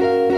Hola,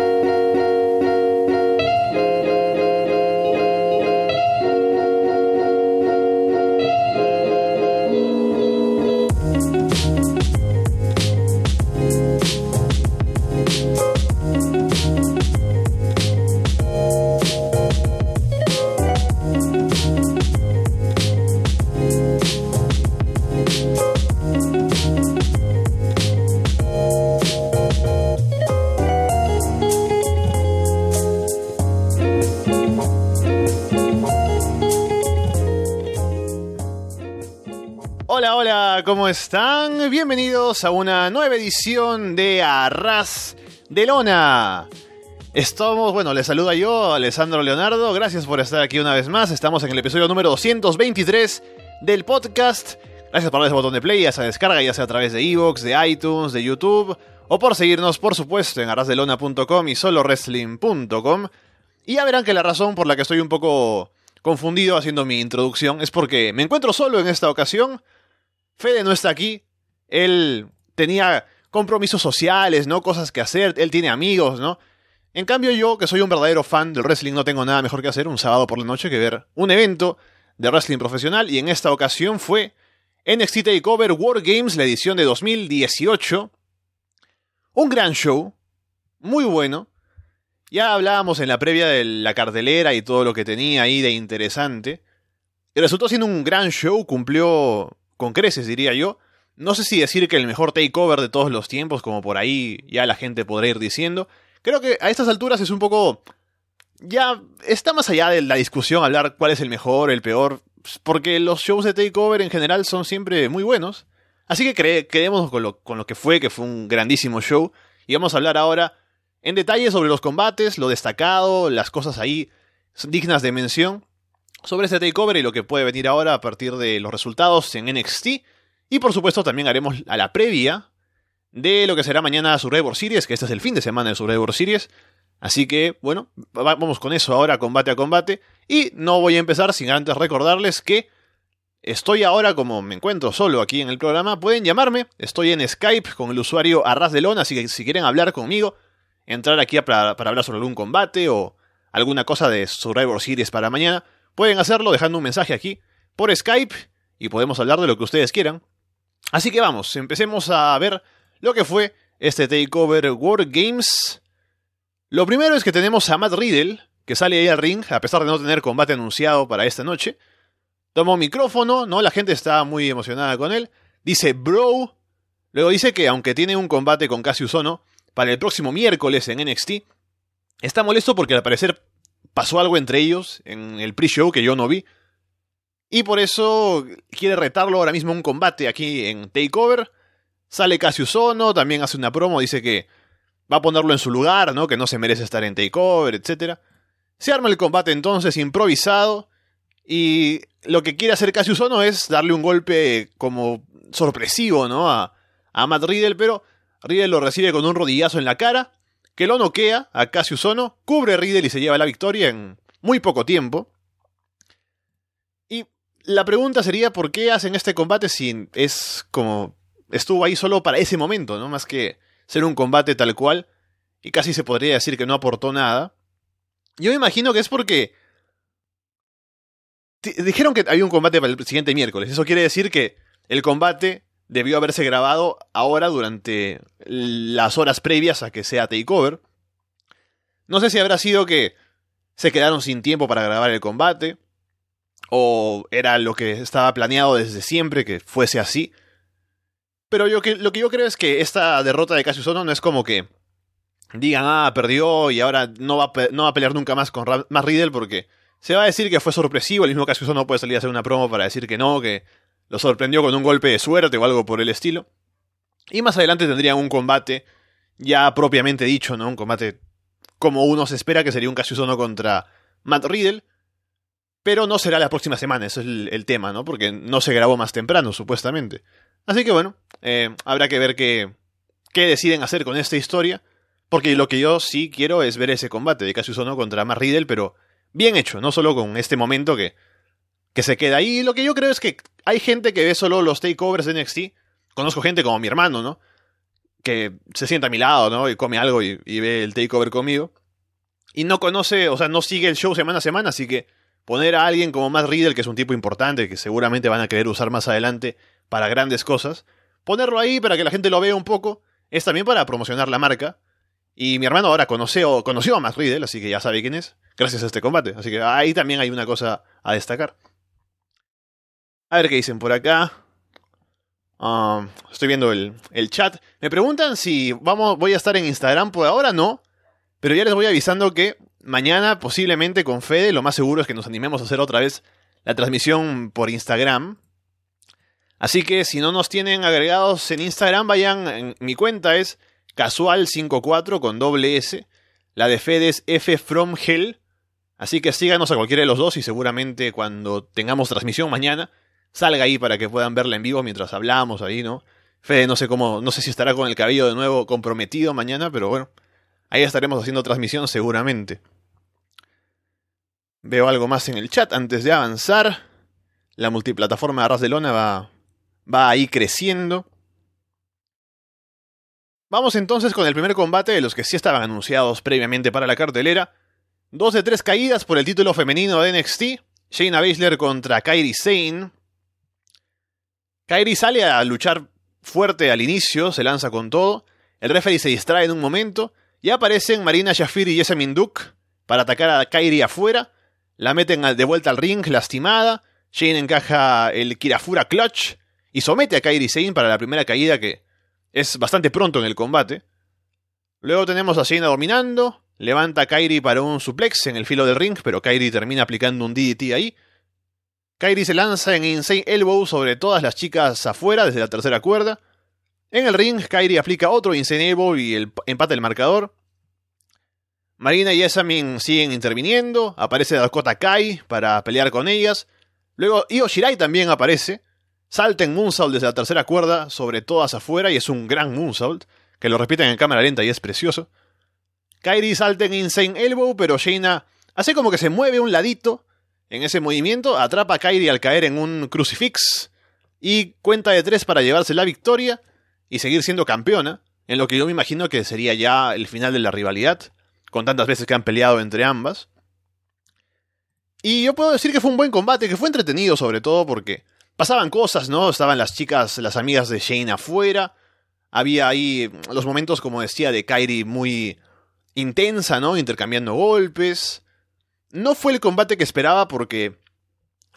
¿cómo están? Bienvenidos a una nueva edición de Arras de Lona. Estamos, bueno, les saluda yo, Alessandro Leonardo. Gracias por estar aquí una vez más. Estamos en el episodio número 223 del podcast. Gracias por darle ese botón de play, sea descarga, ya sea a través de Evox, de iTunes, de YouTube, o por seguirnos, por supuesto, en arrasdelona.com y solowrestling.com. Y ya verán que la razón por la que estoy un poco confundido haciendo mi introducción es porque me encuentro solo en esta ocasión. Fede no está aquí. Él tenía compromisos sociales, ¿no? Cosas que hacer. Él tiene amigos, ¿no? En cambio yo, que soy un verdadero fan del wrestling, no tengo nada mejor que hacer un sábado por la noche que ver un evento de wrestling profesional y en esta ocasión fue NXT TakeOver War Games, la edición de 2018. Un gran show, muy bueno. Ya hablábamos en la previa de la cartelera y todo lo que tenía ahí de interesante. Y resultó siendo un gran show, cumplió con creces, diría yo. No sé si decir que el mejor takeover de todos los tiempos, como por ahí ya la gente podrá ir diciendo. Creo que a estas alturas es un poco... Ya está más allá de la discusión hablar cuál es el mejor, el peor, porque los shows de takeover en general son siempre muy buenos. Así que lo, con lo que fue, que fue un grandísimo show. Y vamos a hablar ahora en detalle sobre los combates, lo destacado, las cosas ahí dignas de mención sobre este takeover y lo que puede venir ahora a partir de los resultados en NXT. Y por supuesto también haremos a la previa de lo que será mañana Survivor Series, que este es el fin de semana de Survivor Series. Así que, bueno, vamos con eso ahora combate a combate. Y no voy a empezar sin antes recordarles que estoy ahora, como me encuentro solo aquí en el programa, pueden llamarme. Estoy en Skype con el usuario Arras de Lona, así que si quieren hablar conmigo, entrar aquí para, para hablar sobre algún combate o alguna cosa de Survivor Series para mañana, pueden hacerlo dejando un mensaje aquí por Skype y podemos hablar de lo que ustedes quieran. Así que vamos, empecemos a ver lo que fue este Takeover War Games. Lo primero es que tenemos a Matt Riddle, que sale ahí al ring, a pesar de no tener combate anunciado para esta noche. Toma un micrófono, ¿no? La gente está muy emocionada con él. Dice, bro. Luego dice que aunque tiene un combate con Cassius Ono, para el próximo miércoles en NXT. Está molesto porque al parecer pasó algo entre ellos en el pre-show que yo no vi. Y por eso quiere retarlo ahora mismo a un combate aquí en Takeover. Sale Cassius Ono, también hace una promo, dice que va a ponerlo en su lugar, ¿no? Que no se merece estar en Takeover, etc. Se arma el combate entonces improvisado. Y lo que quiere hacer Cassius Ono es darle un golpe como sorpresivo, ¿no? A, a Matt Riddle, pero Riddle lo recibe con un rodillazo en la cara, que lo noquea a Cassius Ono, cubre Riddle y se lleva la victoria en muy poco tiempo. Y la pregunta sería por qué hacen este combate si es como estuvo ahí solo para ese momento, ¿no? Más que ser un combate tal cual y casi se podría decir que no aportó nada. Yo me imagino que es porque dijeron que había un combate para el siguiente miércoles. Eso quiere decir que el combate debió haberse grabado ahora durante las horas previas a que sea Takeover. No sé si habrá sido que se quedaron sin tiempo para grabar el combate, o era lo que estaba planeado desde siempre que fuese así. Pero lo que yo creo es que esta derrota de Cassius Ono no es como que digan, ah, perdió y ahora no va, a, no va a pelear nunca más con más Riddle porque se va a decir que fue sorpresivo. El mismo Cassius Ono puede salir a hacer una promo para decir que no, que lo sorprendió con un golpe de suerte o algo por el estilo. Y más adelante tendrían un combate ya propiamente dicho, ¿no? Un combate como uno se espera que sería un Cassius contra Matt Riddle. Pero no será la próxima semana, ese es el, tema, ¿no? Porque no se grabó más temprano, supuestamente. Así que bueno, eh, habrá que ver qué, qué deciden hacer con esta historia. Porque lo que yo sí quiero es ver ese combate de Cassius contra Matt Riddle, pero bien hecho, no solo con este momento que que se queda ahí. Lo que yo creo es que hay gente que ve solo los takeovers de NXT. Conozco gente como mi hermano, ¿no? que se sienta a mi lado, ¿no? Y come algo y, ve el takeover conmigo. Y no conoce, o sea, no sigue el show semana a semana, así que poner a alguien como Matt Riddle, que es un tipo importante, que seguramente van a querer usar más adelante para grandes cosas, ponerlo ahí para que la gente lo vea un poco, es también para promocionar la marca. Y mi hermano ahora conoció, conoció a Matt Riddle, así que ya sabe quién es, gracias a este combate. Así que ahí también hay una cosa a destacar. A ver qué dicen por acá. Um, estoy viendo el, el, chat. Me preguntan si vamos, voy a estar en Instagram. Por ahora no. Pero ya les voy avisando que mañana, posiblemente con Fede, lo más seguro es que nos animemos a hacer otra vez la transmisión por Instagram. Así que si no nos tienen agregados en Instagram, vayan. En, mi cuenta es casual54 con doble S. La de Fede es F from Hell. Así que síganos a cualquiera de los dos y seguramente cuando tengamos transmisión mañana salga ahí para que puedan verla en vivo mientras hablamos ahí, ¿no? Fede no sé cómo, no sé si estará con el cabello de nuevo comprometido mañana, pero bueno, ahí estaremos haciendo transmisión seguramente. Veo algo más en el chat antes de avanzar. La multiplataforma de Arras de Lona va, va ahí creciendo. Vamos entonces con el primer combate de los que sí estaban anunciados previamente para la cartelera. Dos de tres caídas por el título femenino de NXT. Shayna Baszler contra Kairi Sane. Kairi sale a luchar fuerte al inicio, se lanza con todo. El referee se distrae en un momento. Y aparecen Marina Shafir y Jessamine Duke para atacar a Kairi afuera. La meten de vuelta al ring, lastimada. Shane encaja el Kirafura Clutch y somete a Kairi Sane para la primera caída que es bastante pronto en el combate. Luego tenemos a Shayna dominando. Levanta a Kairi para un suplex en el filo del ring, pero Kairi termina aplicando un DDT ahí. Kairi se lanza en Insane Elbow sobre todas las chicas afuera desde la tercera cuerda. En el ring, Kairi aplica otro Insane Elbow y el empate el marcador. Marina y Esamin siguen interviniendo. Aparece Dakota Kai para pelear con ellas. Luego Io Shirai también aparece. Salta en Moonsault desde la tercera cuerda sobre todas afuera y es un gran Moonsault, que lo repiten en cámara lenta y es precioso. Kairi salta en Insane Elbow, pero Shayna hace como que se mueve un ladito en ese movimiento atrapa a Kairi al caer en un crucifix y cuenta de tres para llevarse la victoria y seguir siendo campeona, en lo que yo me imagino que sería ya el final de la rivalidad, con tantas veces que han peleado entre ambas. Y yo puedo decir que fue un buen combate, que fue entretenido sobre todo porque pasaban cosas, ¿no? Estaban las chicas, las amigas de Shane afuera, había ahí los momentos, como decía, de Kairi muy intensa, ¿no? Intercambiando golpes. No fue el combate que esperaba porque,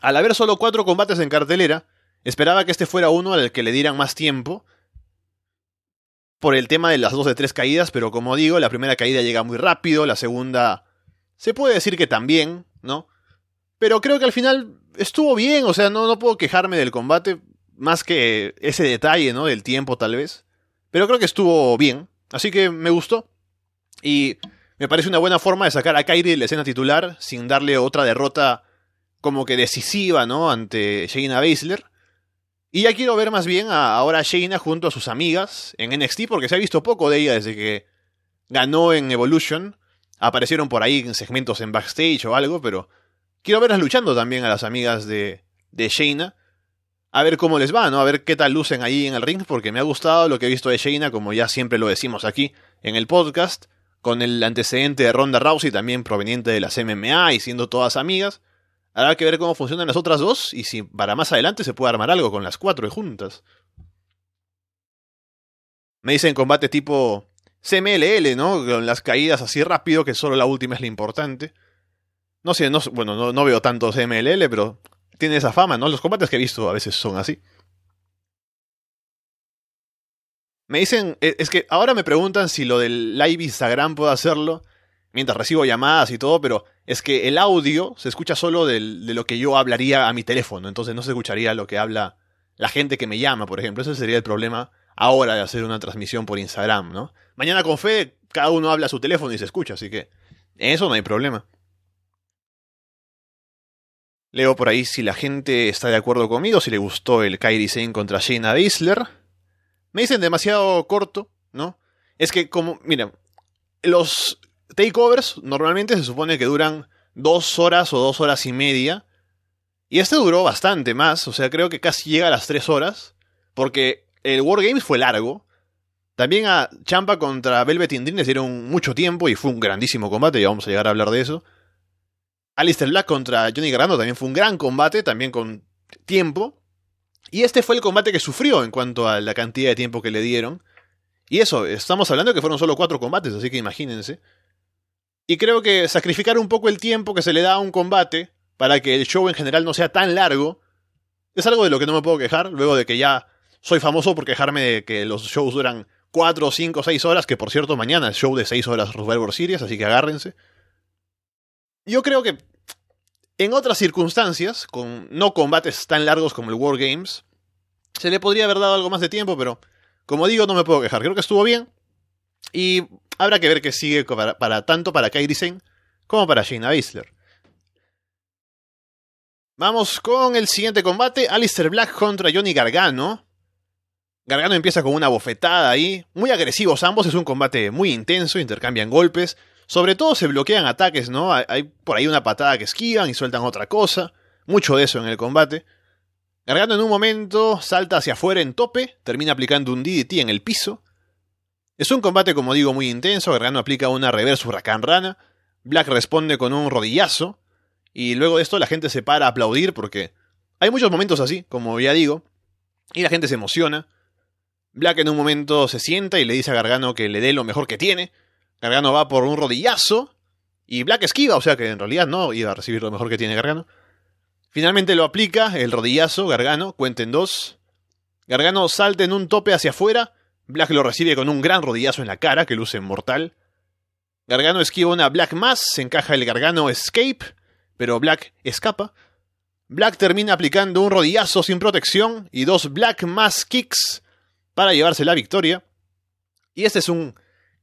al haber solo cuatro combates en cartelera, esperaba que este fuera uno al que le dieran más tiempo por el tema de las dos de tres caídas, pero como digo, la primera caída llega muy rápido, la segunda se puede decir que también, ¿no? Pero creo que al final estuvo bien, o sea, no, no puedo quejarme del combate, más que ese detalle, ¿no? Del tiempo tal vez. Pero creo que estuvo bien, así que me gustó. Y me parece una buena forma de sacar a Kairi de la escena titular sin darle otra derrota como que decisiva, ¿no? Ante Shayna Baszler. Y ya quiero ver más bien a, ahora a Shayna junto a sus amigas en NXT porque se ha visto poco de ella desde que ganó en Evolution. Aparecieron por ahí en segmentos en backstage o algo, pero quiero verlas luchando también a las amigas de, de Shayna. A ver cómo les va, ¿no? A ver qué tal lucen ahí en el ring, porque me ha gustado lo que he visto de Shayna, como ya siempre lo decimos aquí en el podcast con el antecedente de Ronda Rousey también proveniente de las MMA y siendo todas amigas. Habrá que ver cómo funcionan las otras dos y si para más adelante se puede armar algo con las cuatro juntas. Me dicen combate tipo CMLL, ¿no? Con las caídas así rápido, que solo la última es la importante. No sé, no, bueno, no, veo tanto CMLL, pero tiene esa fama, ¿no? Los combates que he visto a veces son así. Me dicen, e, es que ahora me preguntan si lo del live Instagram puedo hacerlo mientras recibo llamadas y todo, pero es que el audio se escucha solo de lo que yo hablaría a mi teléfono, entonces no se escucharía lo que habla la gente que me llama, por ejemplo. Ese sería el problema ahora de hacer una transmisión por Instagram, ¿no? Mañana con fe, cada uno habla a su teléfono y se escucha, así que eso no hay problema. Leo por ahí si la gente está de acuerdo conmigo, si le gustó el Kairi Sane contra Shayna Baszler. Me dicen demasiado corto, ¿no? Es que como, mira, los takeovers normalmente se supone que duran dos horas o dos horas y media. Y este duró bastante más, o sea, creo que casi llega a las tres horas. Porque el Wargames fue largo. También a Champa contra Velvet Dream les dieron mucho tiempo y fue un grandísimo combate, ya vamos a llegar a hablar de eso. Alistair Black contra Johnny Gargano también fue un gran combate, también con tiempo. Y este fue el combate que sufrió en cuanto a la cantidad de tiempo que le dieron. Y eso, estamos hablando que fueron solo cuatro combates, así que imagínense. Y creo que sacrificar un poco el tiempo que se le da a un combate para que el show en general no sea tan largo es algo de lo que no me puedo quejar, luego de que ya soy famoso por quejarme de que los shows duran 4, 5, 6 horas, que por cierto mañana es show de 6 horas Survivor Series, así que agárrense. Yo creo que en otras circunstancias, con no combates tan largos como el War Games, se le podría haber dado algo más de tiempo, pero como digo, no me puedo quejar. Creo que estuvo bien. Y habrá que ver qué sigue para, tanto para Kairi Sane como para Shayna Baszler. Vamos con el siguiente combate, Alistair Black contra Johnny Gargano. Gargano empieza con una bofetada ahí, muy agresivos ambos, es un combate muy intenso, intercambian golpes, sobre todo se bloquean ataques, ¿no? Hay por ahí una patada que esquivan y sueltan otra cosa, mucho de eso en el combate. Gargano en un momento salta hacia afuera en tope, termina aplicando un DDT en el piso. Es un combate, como digo, muy intenso, Gargano aplica una reverse huracán rana, Black responde con un rodillazo, y luego de esto la gente se para a aplaudir porque hay muchos momentos así, como ya digo, y la gente se emociona. Black en un momento se sienta y le dice a Gargano que le dé lo mejor que tiene. Gargano va por un rodillazo y Black esquiva, o sea que en realidad no iba a recibir lo mejor que tiene Gargano. Finalmente lo aplica, el rodillazo, Gargano, cuenten dos. Gargano salta en un tope hacia afuera, Black lo recibe con un gran rodillazo en la cara que luce mortal. Gargano esquiva una Black Mass, se encaja el Gargano Escape, pero Black escapa. Black termina aplicando un rodillazo sin protección y dos Black Mass Kicks para llevarse la victoria. Y este es un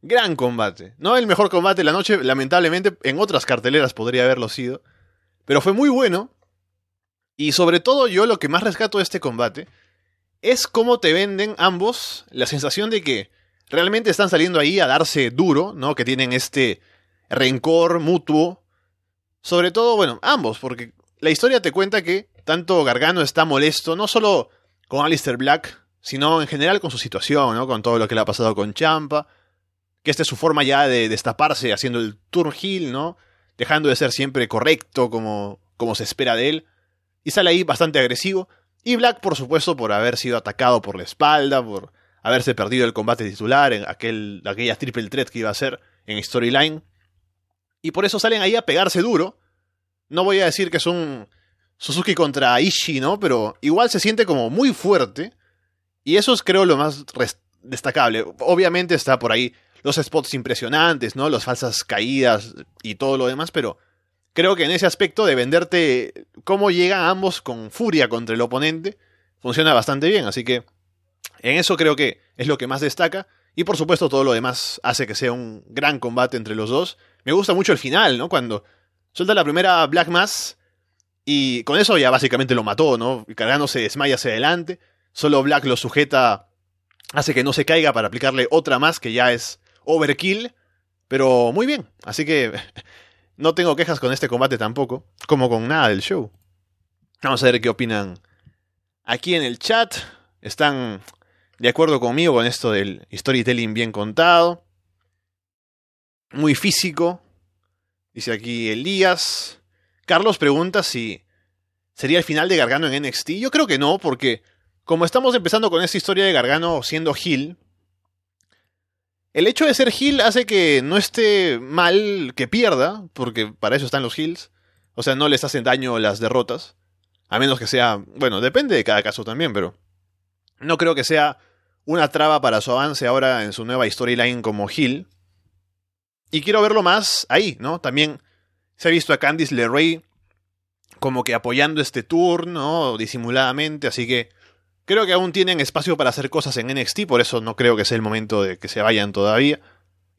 gran combate. No el mejor combate de la noche, lamentablemente en otras carteleras podría haberlo sido. Pero fue muy bueno. Y sobre todo yo lo que más rescato de este combate es cómo te venden ambos la sensación de que realmente están saliendo ahí a darse duro, ¿no? Que tienen este rencor mutuo sobre todo, bueno, ambos, porque la historia te cuenta que tanto Gargano está molesto, no solo con Alistair Black, sino en general con su situación, ¿no? Con todo lo que le ha pasado con Champa, que esta es su forma ya de destaparse haciendo el turn heel, ¿no? Dejando de ser siempre correcto como, como se espera de él. Y sale ahí bastante agresivo. Y Black, por supuesto, por haber sido atacado por la espalda, por haberse perdido el combate titular en aquel, aquella triple threat que iba a ser en Storyline. Y por eso salen ahí a pegarse duro. No voy a decir que son Suzuki contra Ishii, ¿no? Pero igual se siente como muy fuerte. Y eso es creo lo más destacable. Obviamente está por ahí los spots impresionantes, ¿no? Las falsas caídas y todo lo demás, pero creo que en ese aspecto de venderte cómo llegan ambos con furia contra el oponente, funciona bastante bien. Así que en eso creo que es lo que más destaca. Y por supuesto todo lo demás hace que sea un gran combate entre los dos. Me gusta mucho el final, ¿no? Cuando suelta la primera Black Mass y con eso ya básicamente lo mató, ¿no? Cargano se desmaya hacia adelante. Solo Black lo sujeta, hace que no se caiga para aplicarle otra más que ya es overkill. Pero muy bien, así que no tengo quejas con este combate tampoco, como con nada del show. Vamos a ver qué opinan aquí en el chat. Están de acuerdo conmigo con esto del storytelling bien contado muy físico. Dice aquí Elías. Carlos pregunta si sería el final de Gargano en NXT. Yo creo que no, porque como estamos empezando con esta historia de Gargano siendo Hill, el hecho de ser Hill hace que no esté mal que pierda, porque para eso están los Hills. O sea, no les hacen daño las derrotas. A menos que sea, bueno, depende de cada caso también, pero no creo que sea una traba para su avance ahora en su nueva storyline como Hill. Y quiero verlo más ahí, ¿no? También se ha visto a Candice LeRae como que apoyando este tour, ¿no? Disimuladamente, así que creo que aún tienen espacio para hacer cosas en NXT, por eso no creo que sea el momento de que se vayan todavía.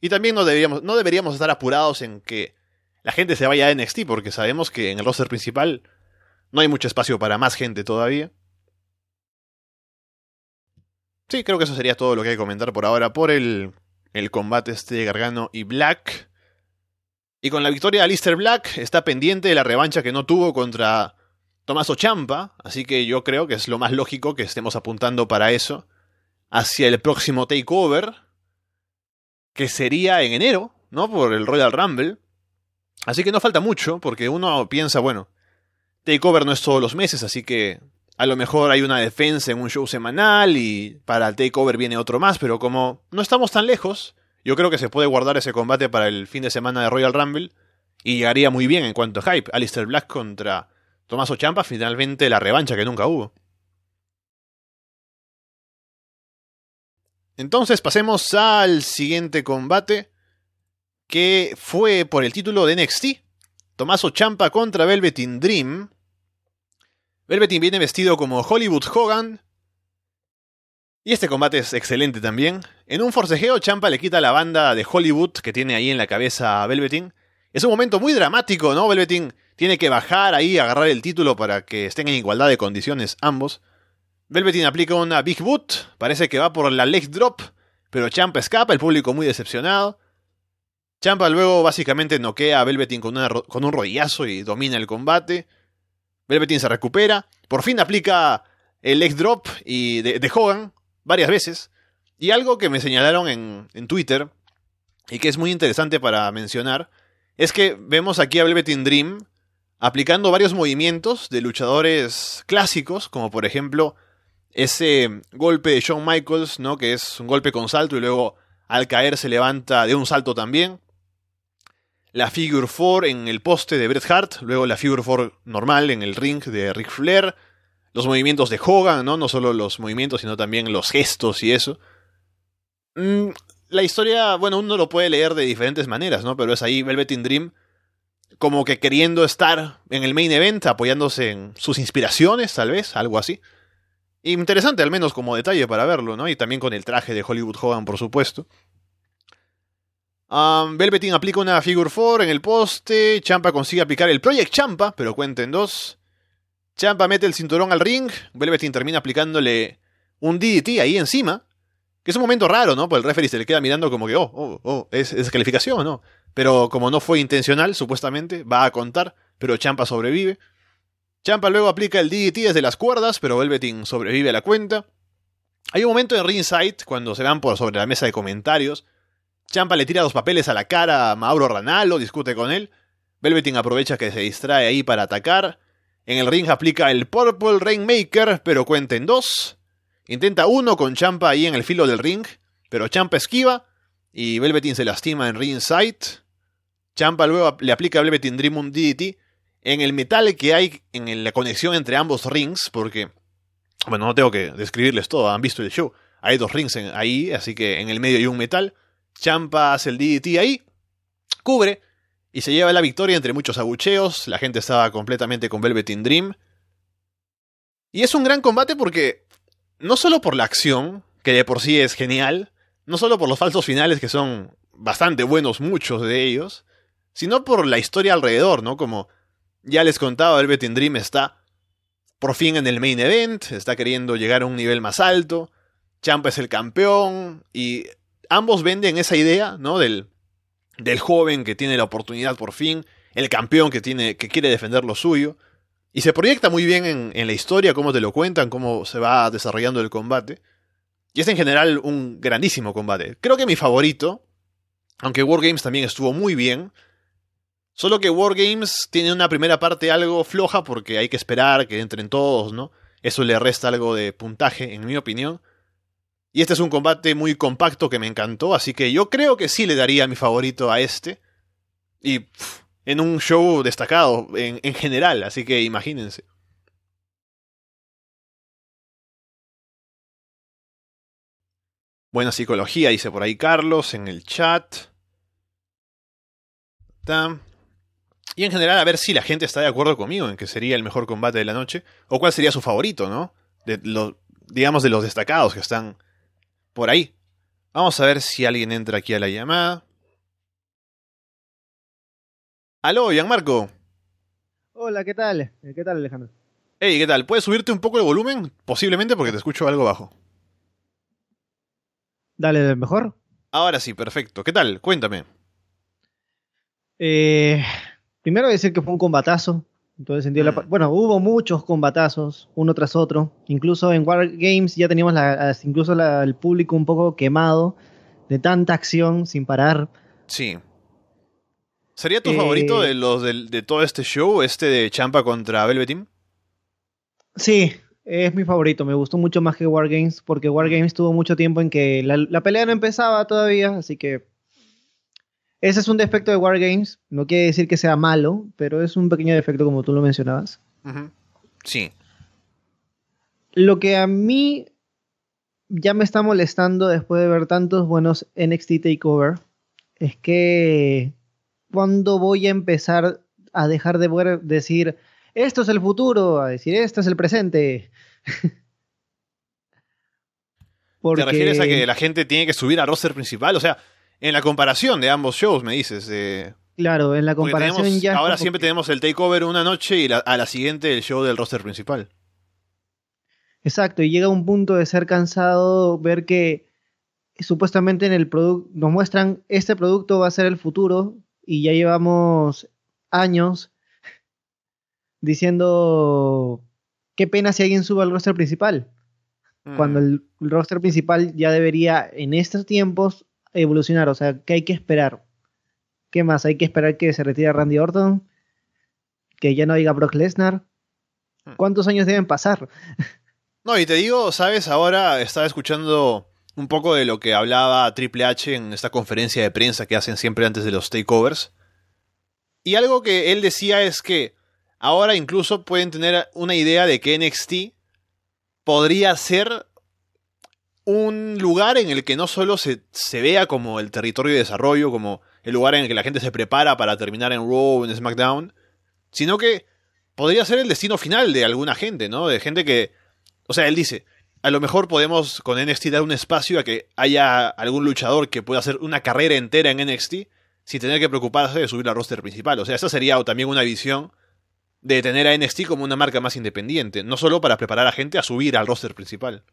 Y también no deberíamos, estar apurados en que la gente se vaya a NXT, porque sabemos que en el roster principal no hay mucho espacio para más gente todavía. Sí, creo que eso sería todo lo que hay que comentar por ahora por el el combate este de Gargano y Black. Y con la victoria de Alistair Black está pendiente de la revancha que no tuvo contra Tommaso Champa, así que yo creo que es lo más lógico que estemos apuntando para eso hacia el próximo takeover, que sería en enero, ¿no? Por el Royal Rumble. Así que no falta mucho, porque uno piensa, bueno, Takeover no es todos los meses, así que a lo mejor hay una defensa en un show semanal y para el Takeover viene otro más, pero como no estamos tan lejos, yo creo que se puede guardar ese combate para el fin de semana de Royal Rumble y llegaría muy bien en cuanto a hype. Alistair Black contra Tommaso Champa, finalmente la revancha que nunca hubo. Entonces pasemos al siguiente combate, que fue por el título de NXT. Tommaso Champa contra Velveteen Dream. Velveteen viene vestido como Hollywood Hogan. Y este combate es excelente también. En un forcejeo, Champa le quita la banda de Hollywood que tiene ahí en la cabeza a Velveteen. Es un momento muy dramático, ¿no? Velveteen tiene que bajar ahí, agarrar el título para que estén en igualdad de condiciones ambos. Velveteen aplica una Big Boot, parece que va por la leg drop, pero Champa escapa, el público muy decepcionado. Champa luego básicamente noquea a Velveteen con, con un rodillazo y domina el combate. Velveteen se recupera, por fin aplica el leg drop y de, Hogan varias veces. Y algo que me señalaron en, en Twitter y que es muy interesante para mencionar es que vemos aquí a Velveteen Dream aplicando varios movimientos de luchadores clásicos, como por ejemplo ese golpe de Shawn Michaels, ¿no? Que es un golpe con salto y luego al caer se levanta de un salto también. La Figure 4 en el poste de Bret Hart, luego la Figure 4 normal en el ring de Ric Flair. Los movimientos de Hogan, ¿no? No solo los movimientos, sino también los gestos y eso. Mm, la historia, bueno, uno lo puede leer de diferentes maneras, ¿no? Pero es ahí Velveteen Dream como que queriendo estar en el main event, apoyándose en sus inspiraciones, tal vez, algo así. Interesante, al menos como detalle para verlo, ¿no? Y también con el traje de Hollywood Hogan, por supuesto. Um, Velveteen aplica una Figure 4 en el poste. Champa consigue aplicar el Project Champa, pero cuenta en dos. Champa mete el cinturón al ring. Velveteen termina aplicándole un DDT ahí encima. Que es un momento raro, ¿no? Pues el referee se le queda mirando como que, oh, oh, oh, ¿es, es descalificación no? Pero como no fue intencional, supuestamente, va a contar, pero Champa sobrevive. Champa luego aplica el DDT desde las cuerdas, pero Velveteen sobrevive a la cuenta. Hay un momento en ringside, cuando se van por sobre la mesa de comentarios. Champa le tira dos papeles a la cara a Mauro Ranallo, discute con él. Velveteen aprovecha que se distrae ahí para atacar. En el ring aplica el Purple Rainmaker, pero cuenta en dos. Intenta uno con Champa ahí en el filo del ring, pero Champa esquiva y Velveteen se lastima en ringside. Champa luego le aplica a Velveteen Dream un DDT en el metal que hay en la conexión entre ambos rings, porque, bueno, no tengo que describirles todo, han visto el show. Hay dos rings ahí, así que en el medio hay un metal. Champa hace el DDT ahí, cubre y se lleva la victoria entre muchos abucheos. La gente estaba completamente con Velveteen Dream. Y es un gran combate porque, no solo por la acción, que de por sí es genial, no solo por los falsos finales que son bastante buenos, muchos de ellos, sino por la historia alrededor, ¿no? Como ya les contaba, Velvet Dream está por fin en el main event, está queriendo llegar a un nivel más alto, Champa es el campeón y ambos venden esa idea, ¿no? Del, del joven que tiene la oportunidad por fin, el campeón que, tiene, que quiere defender lo suyo. Y se proyecta muy bien en, en la historia, cómo te lo cuentan, cómo se va desarrollando el combate. Y es en general un grandísimo combate. Creo que mi favorito, aunque Wargames también estuvo muy bien, Solo que Wargames tiene una primera parte algo floja porque hay que esperar que entren todos, ¿no? Eso le resta algo de puntaje, en mi opinión. Y este es un combate muy compacto que me encantó, así que yo creo que sí le daría mi favorito a este. Y en un show destacado en, en general, así que imagínense. Buena psicología, dice por ahí Carlos en el chat. Y en general, a ver si la gente está de acuerdo conmigo en que sería el mejor combate de la noche. O cuál sería su favorito, ¿no? De los, digamos, de los destacados que están por ahí. Vamos a ver si alguien entra aquí a la llamada. Aló, Gianmarco. Hola, ¿qué tal? ¿Qué tal, Alejandro? Hey, ¿qué tal? ¿Puedes subirte un poco el volumen? Posiblemente porque te escucho algo bajo. Dale, mejor. Ahora sí, perfecto. ¿Qué tal? Cuéntame. Eh, primero decir que fue un combatazo. Entonces, mm. bueno, hubo muchos combatazos, uno tras otro. Incluso en War Games ya teníamos la, incluso el público un poco quemado de tanta acción sin parar. Sí. ¿Sería tu favorito Eh, de los del- de, todo este show, este de Champa contra Velveteen? Sí, es mi favorito. Me gustó mucho más que Wargames porque Wargames tuvo mucho tiempo en que la, la pelea no empezaba todavía, así que ese es un defecto de Wargames. No quiere decir que sea malo, pero es un pequeño defecto como tú lo mencionabas. Sí. Lo que a mí ya me está molestando después de ver tantos buenos NXT Takeover es que cuando voy a empezar a dejar de ver- decir esto es el futuro, a decir esto es el presente. ¿Te refieres a que la gente tiene que subir al roster principal? O sea, en la comparación de ambos shows, me dices. eh, Claro, en la comparación tenemos- ya. ahora como siempre tenemos el takeover una noche y la- a la siguiente el show del roster principal. Exacto, y llega un punto de ser cansado ver que supuestamente en el producto nos muestran este producto va a ser el futuro y ya llevamos años diciendo qué pena si alguien sube al roster principal, cuando Mm. el roster principal ya debería en estos tiempos evolucionar, o sea, ¿qué hay que esperar? ¿Qué más? ¿Hay que esperar que se retire Randy Orton? ¿Que ya no haya Brock Lesnar? Hmm. ¿Cuántos años deben pasar? No, y te digo, sabes, ahora estaba escuchando un poco de lo que hablaba Triple H en esta conferencia de prensa que hacen siempre antes de los takeovers. Y algo que él decía es que ahora incluso pueden tener una idea de que NXT podría ser un lugar en el que no solo se, se vea como el territorio de desarrollo, como el lugar en el que la gente se prepara para terminar en Raw en SmackDown, sino que podría ser el destino final de alguna gente, ¿no? De gente que o sea, él dice, a lo mejor podemos con NXT dar un espacio a que haya algún luchador que pueda hacer una carrera entera en NXT sin tener que preocuparse de subir al roster principal. O sea, esa sería también una visión de tener a NXT como una marca más independiente, no solo para preparar a gente a subir al roster principal.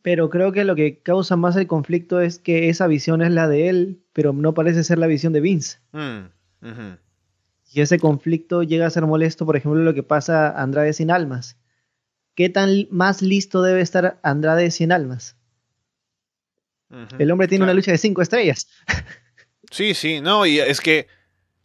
Pero creo que lo que causa más el conflicto es que esa visión es la de él, pero no parece ser la visión de Vince. Mm. Y ese conflicto llega a ser molesto, por ejemplo, lo que pasa a Andrade sin almas. ¿Qué tan más listo debe estar Andrade sin almas? Ujú, El hombre tiene claro. una lucha de cinco estrellas. Sí, sí, no, y es que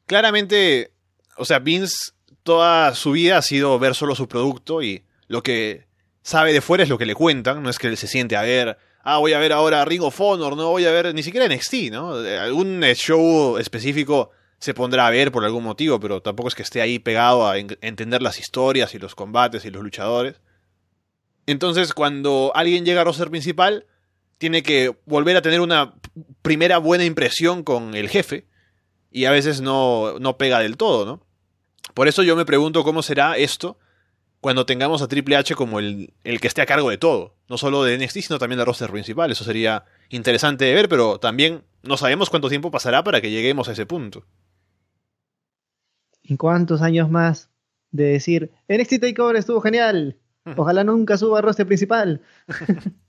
claramente, o sea, Vince toda su vida ha sido ver solo su producto y lo que sabe de fuera es lo que le cuentan, no es que él se siente a ver, ah, voy a ver ahora Ring of Honor, no voy a ver ni siquiera NXT, ¿no? De Algún eh, show específico se pondrá a ver por algún motivo, pero tampoco es que esté ahí pegado a en- entender las historias y los combates y los luchadores. Entonces, cuando alguien llega a roster principal, tiene que volver a tener una primera buena impresión con el jefe y a veces no, no pega del todo, ¿no? Por eso yo me pregunto cómo será esto cuando tengamos a Triple H como el, el que esté a cargo de todo, no solo de NXT, sino también del roster principal. Eso sería interesante de ver, pero también no sabemos cuánto tiempo pasará para que lleguemos a ese punto. ¿En cuántos años más de decir, NXT Takeover estuvo genial? Ojalá nunca suba al roster principal.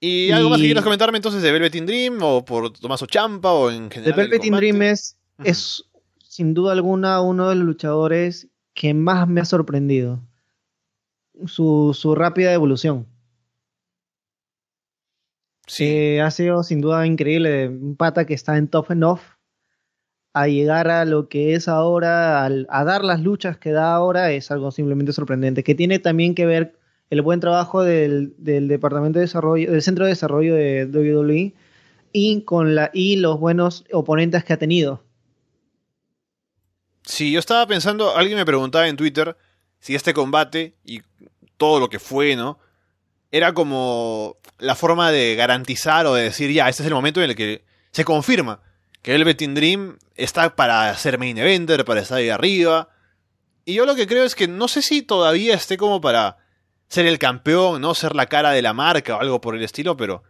¿Y algo más que quieras comentarme entonces de Velveteen Dream o por Tomaso Champa o en The general? Velveteen combate? Dream es, es sin duda alguna uno de los luchadores que más me ha sorprendido. Su, su rápida evolución. Sí. Eh, ha sido sin duda increíble. Un pata que está en top enough a llegar a lo que es ahora, a dar las luchas que da ahora, es algo simplemente sorprendente. Que tiene también que ver el buen trabajo del, del departamento de desarrollo, del centro de desarrollo de WWE y con la y los buenos oponentes que ha tenido. Sí, yo estaba pensando, alguien me preguntaba en Twitter si este combate y todo lo que fue, ¿no? Era como la forma de garantizar o de decir, ya, este es el momento en el que se confirma que Velveteen Dream está para ser main eventer, para estar ahí arriba. Y yo lo que creo es que no sé si todavía esté como para ser el campeón, ¿no? Ser la cara de la marca o algo por el estilo, pero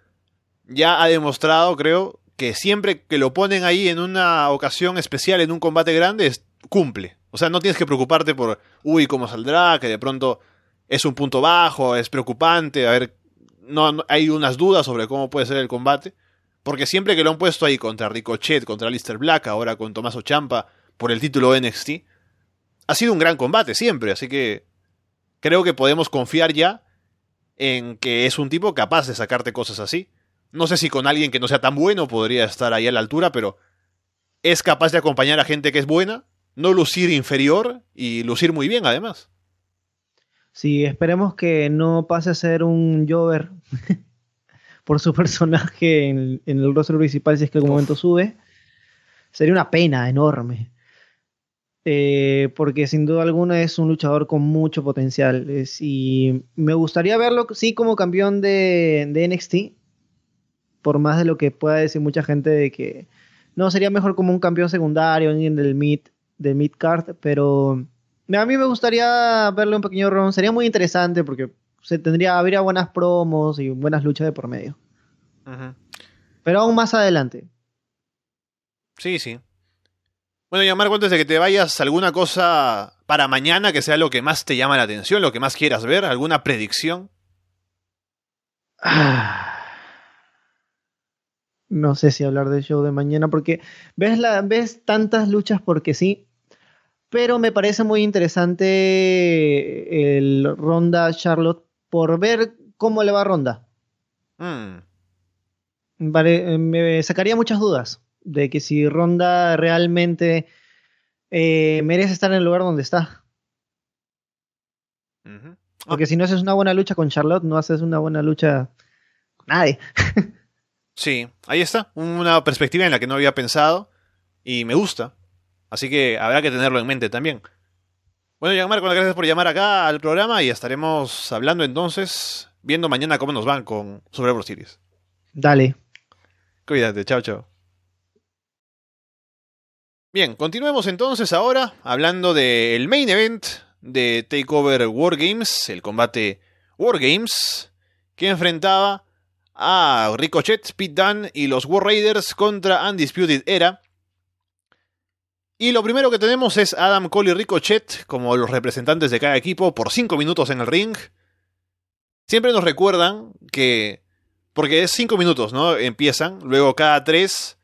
ya ha demostrado, creo, que siempre que lo ponen ahí en una ocasión especial, en un combate grande, es- cumple. O sea, no tienes que preocuparte por, uy, cómo saldrá, que de pronto es un punto bajo, es preocupante, a ver, no- hay unas dudas sobre cómo puede ser el combate. Porque siempre que lo han puesto ahí contra Ricochet, contra Lister Black, ahora con Tomaso Champa por el título NXT, ha sido un gran combate siempre, así que creo que podemos confiar ya en que es un tipo capaz de sacarte cosas así. No sé si con alguien que no sea tan bueno podría estar ahí a la altura, pero es capaz de acompañar a gente que es buena, no lucir inferior y lucir muy bien además. Sí, esperemos que no pase a ser un Jover por su personaje en, el rostro principal si es que en algún momento sube. Sería una pena enorme. Eh, porque sin duda alguna es un luchador con mucho potencial. y me gustaría verlo, sí, como campeón de, de, NXT, por más de lo que pueda decir mucha gente de que no, sería mejor como un campeón secundario en el mid, de mid card, pero a mí me gustaría verle un pequeño ron, sería muy interesante porque se tendría, habría buenas promos y buenas luchas de por medio. Pero aún más adelante. Sí, sí. Bueno, y Marco, antes de que te vayas, ¿alguna cosa para mañana que sea lo que más te llama la atención, lo que más quieras ver? ¿Alguna predicción? No sé si hablar del show de mañana, porque ves, la, ves tantas luchas porque sí, pero me parece muy interesante el Ronda Charlotte por ver cómo le va a Ronda. Mm. me sacaría muchas dudas de que si Ronda realmente eh, merece estar en el lugar donde está. Porque ah. si no haces una buena lucha con Charlotte, no haces una buena lucha con nadie. sí, ahí está. Una perspectiva en la que no había pensado y me gusta. Así que habrá que tenerlo en mente también. Bueno, Marco, gracias por llamar acá al programa y estaremos hablando entonces, viendo mañana cómo nos van con Survivor Series. Dale. Cuídate, chao, chao. Bien, continuemos entonces ahora hablando del main event de Takeover Wargames, el combate Wargames, que enfrentaba a Ricochet, Pete Dunne y los War Raiders contra Undisputed Era. Y lo primero que tenemos es Adam Cole y Ricochet como los representantes de cada equipo por 5 minutos en el ring. Siempre nos recuerdan que... Porque es 5 minutos, ¿no? Empiezan, luego cada 3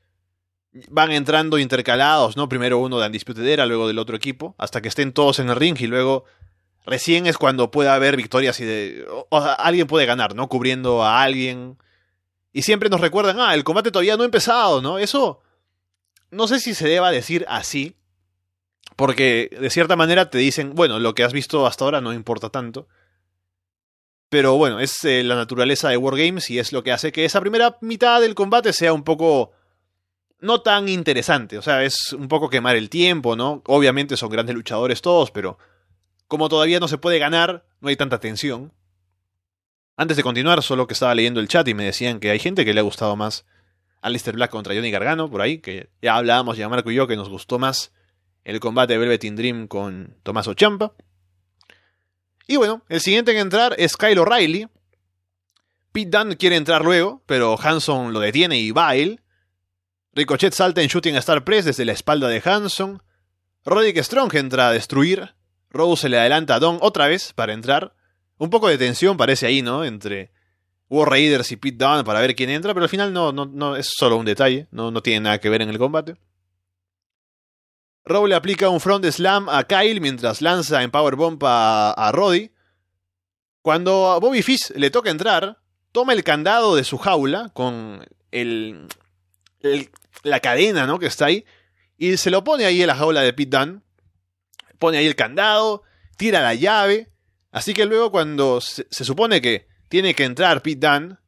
van entrando intercalados, ¿no? Primero uno de Undisputed Era, luego del otro equipo, hasta que estén todos en el ring y luego recién es cuando puede haber victorias y de... O alguien puede ganar, ¿no? Cubriendo a alguien. Y siempre nos recuerdan, ah, el combate todavía no ha empezado, ¿no? Eso... No sé si se deba decir así, porque de cierta manera te dicen, bueno, lo que has visto hasta ahora no importa tanto. Pero bueno, es eh, la naturaleza de Wargames y es lo que hace que esa primera mitad del combate sea un poco no tan interesante. O sea, es un poco quemar el tiempo, ¿no? Obviamente son grandes luchadores todos, pero como todavía no se puede ganar, no hay tanta tensión. Antes de continuar, solo que estaba leyendo el chat y me decían que hay gente que le ha gustado más Alistair Black contra Johnny Gargano, por ahí, que ya hablábamos ya Marco y yo que nos gustó más el combate de Velvet in Dream con Tommaso Champa. Y bueno, el siguiente en entrar es Kyle O'Reilly. Pete Dunne quiere entrar luego, pero Hanson lo detiene y va a él. Ricochet salta en Shooting Star Press desde la espalda de Hanson. Roderick Strong entra a destruir. Rose se le adelanta a Don otra vez para entrar. Un poco de tensión parece ahí, ¿no? Entre War Raiders y Pete Dunne para ver quién entra, pero al final no, no, no es solo un detalle, no, no tiene nada que ver en el combate. Rowe le aplica un front slam a Kyle mientras lanza en powerbomb a, a Roddy. Cuando a Bobby Fish le toca entrar, toma el candado de su jaula con el, la cadena, ¿no? Que está ahí. Y se lo pone ahí en la jaula de Pete Dunne. Pone ahí el candado, tira la llave. Así que luego cuando se, supone que tiene que entrar Pete Dunne,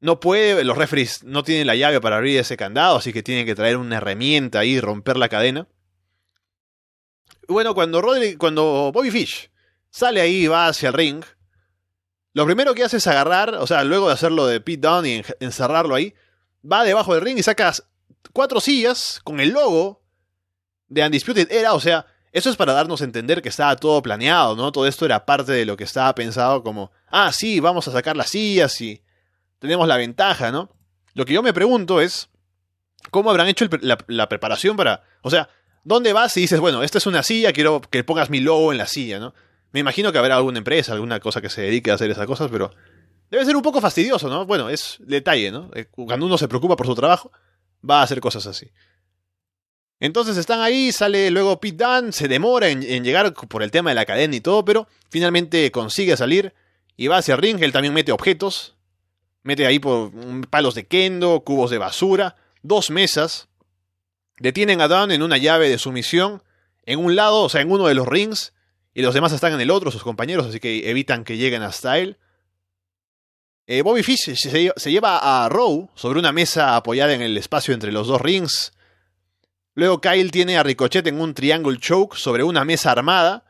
no puede, los referees no tienen la llave para abrir ese candado, así que tienen que traer una herramienta ahí y romper la cadena. Bueno, cuando, cuando Bobby Fish sale ahí y va hacia el ring, lo primero que hace es agarrar, o sea, luego de hacerlo de Pete Dunne y encerrarlo ahí, va debajo del ring y sacas cuatro sillas con el logo de Undisputed Era. O sea, eso es para darnos a entender que estaba todo planeado, ¿no? Todo esto era parte de lo que estaba pensado como, ah, sí, vamos a sacar las sillas y tenemos la ventaja, ¿no? Lo que yo me pregunto es, ¿cómo habrán hecho la, preparación para... O sea, ¿dónde vas y dices, bueno, esta es una silla, quiero que pongas mi logo en la silla, ¿no? Me imagino que habrá alguna empresa, alguna cosa que se dedique a hacer esas cosas, pero Debe ser un poco fastidioso, ¿no? Bueno, es detalle, ¿no? Eh, cuando uno se preocupa por su trabajo, va a hacer cosas así. Entonces están ahí, sale luego Pete Dunne, se demora en, llegar por el tema de la cadena y todo, pero finalmente consigue salir y va hacia el ring. Él también mete objetos. Mete ahí por palos de kendo, cubos de basura, dos mesas. Detienen a Dunn en una llave de sumisión en un lado, o sea, en uno de los rings, y los demás están en el otro, sus compañeros, así que evitan que lleguen hasta él. Eh, Bobby Fish se, lleva a Rowe sobre una mesa apoyada en el espacio entre los dos rings. Luego Kyle tiene a Ricochet en un triangle choke sobre una mesa armada.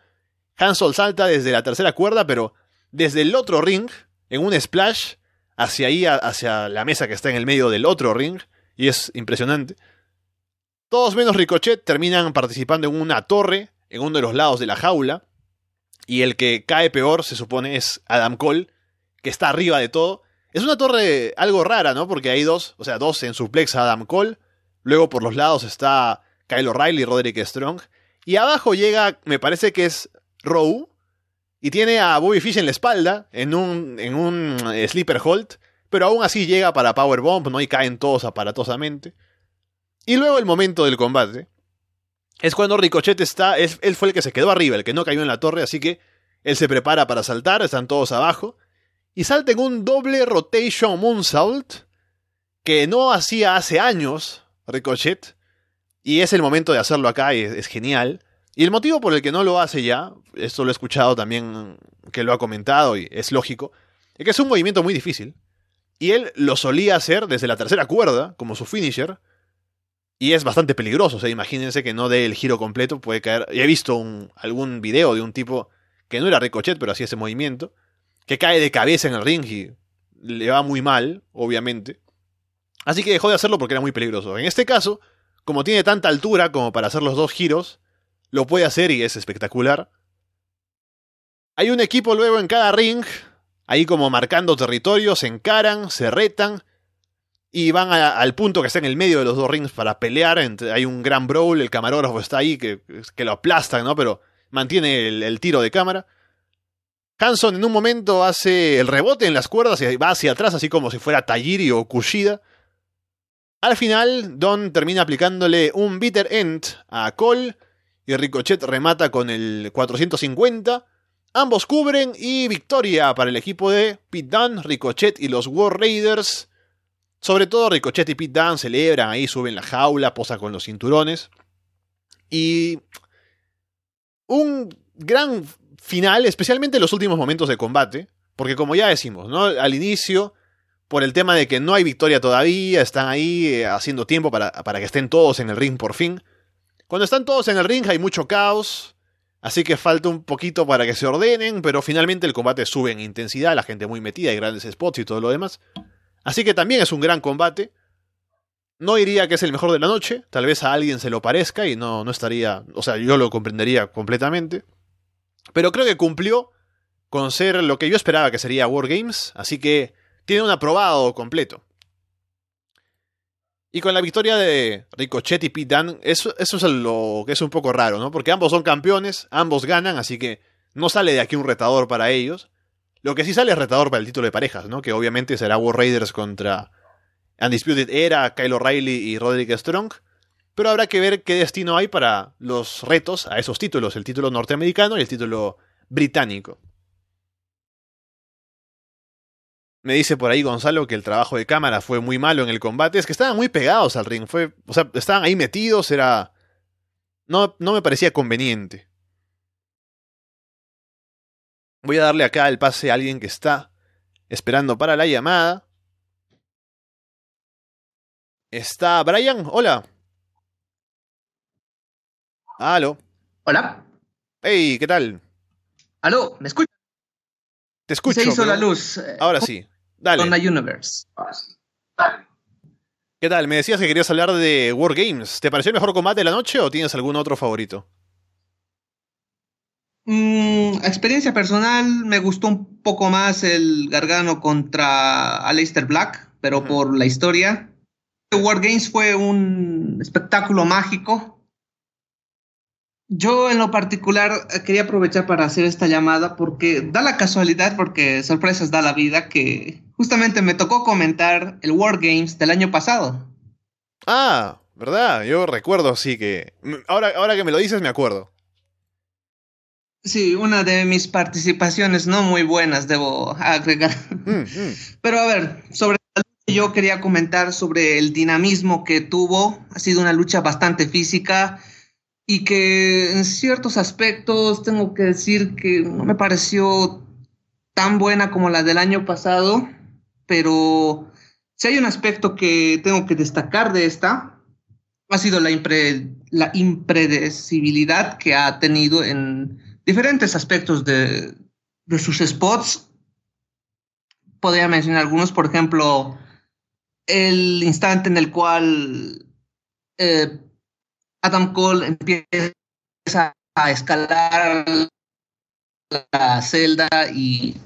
Hansel salta desde la tercera cuerda, pero desde el otro ring, en un splash, hacia ahí, hacia la mesa que está en el medio del otro ring. Y es impresionante. Todos menos Ricochet terminan participando en una torre en uno de los lados de la jaula. Y el que cae peor, se supone, es Adam Cole, que está arriba de todo. Es una torre algo rara, ¿no? Porque hay dos, o sea, dos en suplex a Adam Cole. Luego por los lados está Kyle O'Reilly Roderick Strong. Y abajo llega, me parece que es Rowe. Y tiene a Bobby Fish en la espalda, en un, en un eh, sleeper hold. Pero aún así llega para Powerbomb, ¿no? Y caen todos aparatosamente. Y luego el momento del combate. Es cuando Ricochet está. él fue el que se quedó arriba, el que no cayó en la torre, así que él se prepara para saltar, están todos abajo y salta en un doble rotation moonsault que no hacía hace años Ricochet. Y es el momento de hacerlo acá y es, genial. Y el motivo por el que no lo hace ya, esto lo he escuchado también que lo ha comentado y es lógico, es que es un movimiento muy difícil. Y él lo solía hacer desde la tercera cuerda, como su finisher. Y es bastante peligroso, o sea, imagínense que no dé el giro completo, puede caer. He visto algún video de un tipo que no era Ricochet, pero hacía ese movimiento que cae de cabeza en el ring y le va muy mal, obviamente. Así que dejó de hacerlo porque era muy peligroso. En este caso, como tiene tanta altura como para hacer los dos giros, lo puede hacer y es espectacular. Hay un equipo luego en cada ring, ahí como marcando territorio, se encaran, se retan y van al punto que está en el medio de los dos rings para pelear. hay un gran brawl, el camarógrafo está ahí que, que lo aplastan, ¿no? Pero mantiene el tiro de cámara. Hanson en un momento hace el rebote en las cuerdas y va hacia atrás, así como si fuera Tajiri o Kushida. Al final, Don termina aplicándole un bitter end a Cole y Ricochet remata con el 450. Ambos cubren y victoria para el equipo de Pete Dunne, Ricochet y los War Raiders. Sobre todo Ricochet y Pete Dunne celebran ahí, suben la jaula, posan con los cinturones. Y un gran final, especialmente en los últimos momentos de combate, porque como ya decimos, ¿no? Al inicio, por el tema de que no hay victoria todavía, están ahí eh, haciendo tiempo para, para que estén todos en el ring por fin. Cuando están todos en el ring hay mucho caos, así que falta un poquito para que se ordenen, pero finalmente el combate sube en intensidad, la gente muy metida, hay grandes spots y todo lo demás. Así que también es un gran combate. No diría que es el mejor de la noche, tal vez a alguien se lo parezca y no, no estaría, o sea, yo lo comprendería completamente. Pero creo que cumplió con ser lo que yo esperaba que sería Wargames, así que tiene un aprobado completo. Y con la victoria de Ricochet y Pete Dunne, eso, eso es lo que es un poco raro, ¿no? Porque ambos son campeones, ambos ganan, así que no sale de aquí un retador para ellos. Lo que sí sale es retador para el título de parejas, ¿no? Que obviamente será War Raiders contra Undisputed Era, Kyle O'Reilly y Roderick Strong. Pero habrá que ver qué destino hay para los retos a esos títulos, el título norteamericano y el título británico. Me dice por ahí Gonzalo que el trabajo de cámara fue muy malo en el combate. Es que estaban muy pegados al ring. Fue, o sea, estaban ahí metidos. Era. No, no me parecía conveniente. Voy a darle acá el pase a alguien que está esperando para la llamada. Está Brian. Hola. Aló. Hola. Hey, ¿qué tal? Aló, ¿me escuchas? Te escucho. Se hizo la luz. Eh, Ahora sí. Dale. Con la Universe. ¿Qué tal? Me decías que querías hablar de Wargames. ¿Te pareció el mejor combate de la noche o tienes algún otro favorito? Mm, experiencia personal, me gustó un poco más el Gargano contra Aleister Black, pero por la historia. Wargames fue un espectáculo mágico yo en lo particular quería aprovechar para hacer esta llamada porque da la casualidad, porque sorpresas da la vida, que justamente me tocó comentar el Wargames del año pasado. Ah, ¿verdad? Yo recuerdo, sí que... Ahora, ahora que me lo dices, me acuerdo. Sí, una de mis participaciones no muy buenas, debo agregar. Mm, mm. Pero a ver, sobre yo quería comentar sobre el dinamismo que tuvo. Ha sido una lucha bastante física y que en ciertos aspectos tengo que decir que no me pareció tan buena como la del año pasado, pero si hay un aspecto que tengo que destacar de esta, ha sido la, la impredecibilidad que ha tenido en diferentes aspectos de, de sus spots. Podría mencionar algunos, por ejemplo, el instante en el cual eh, Adam Cole empieza a escalar la celda y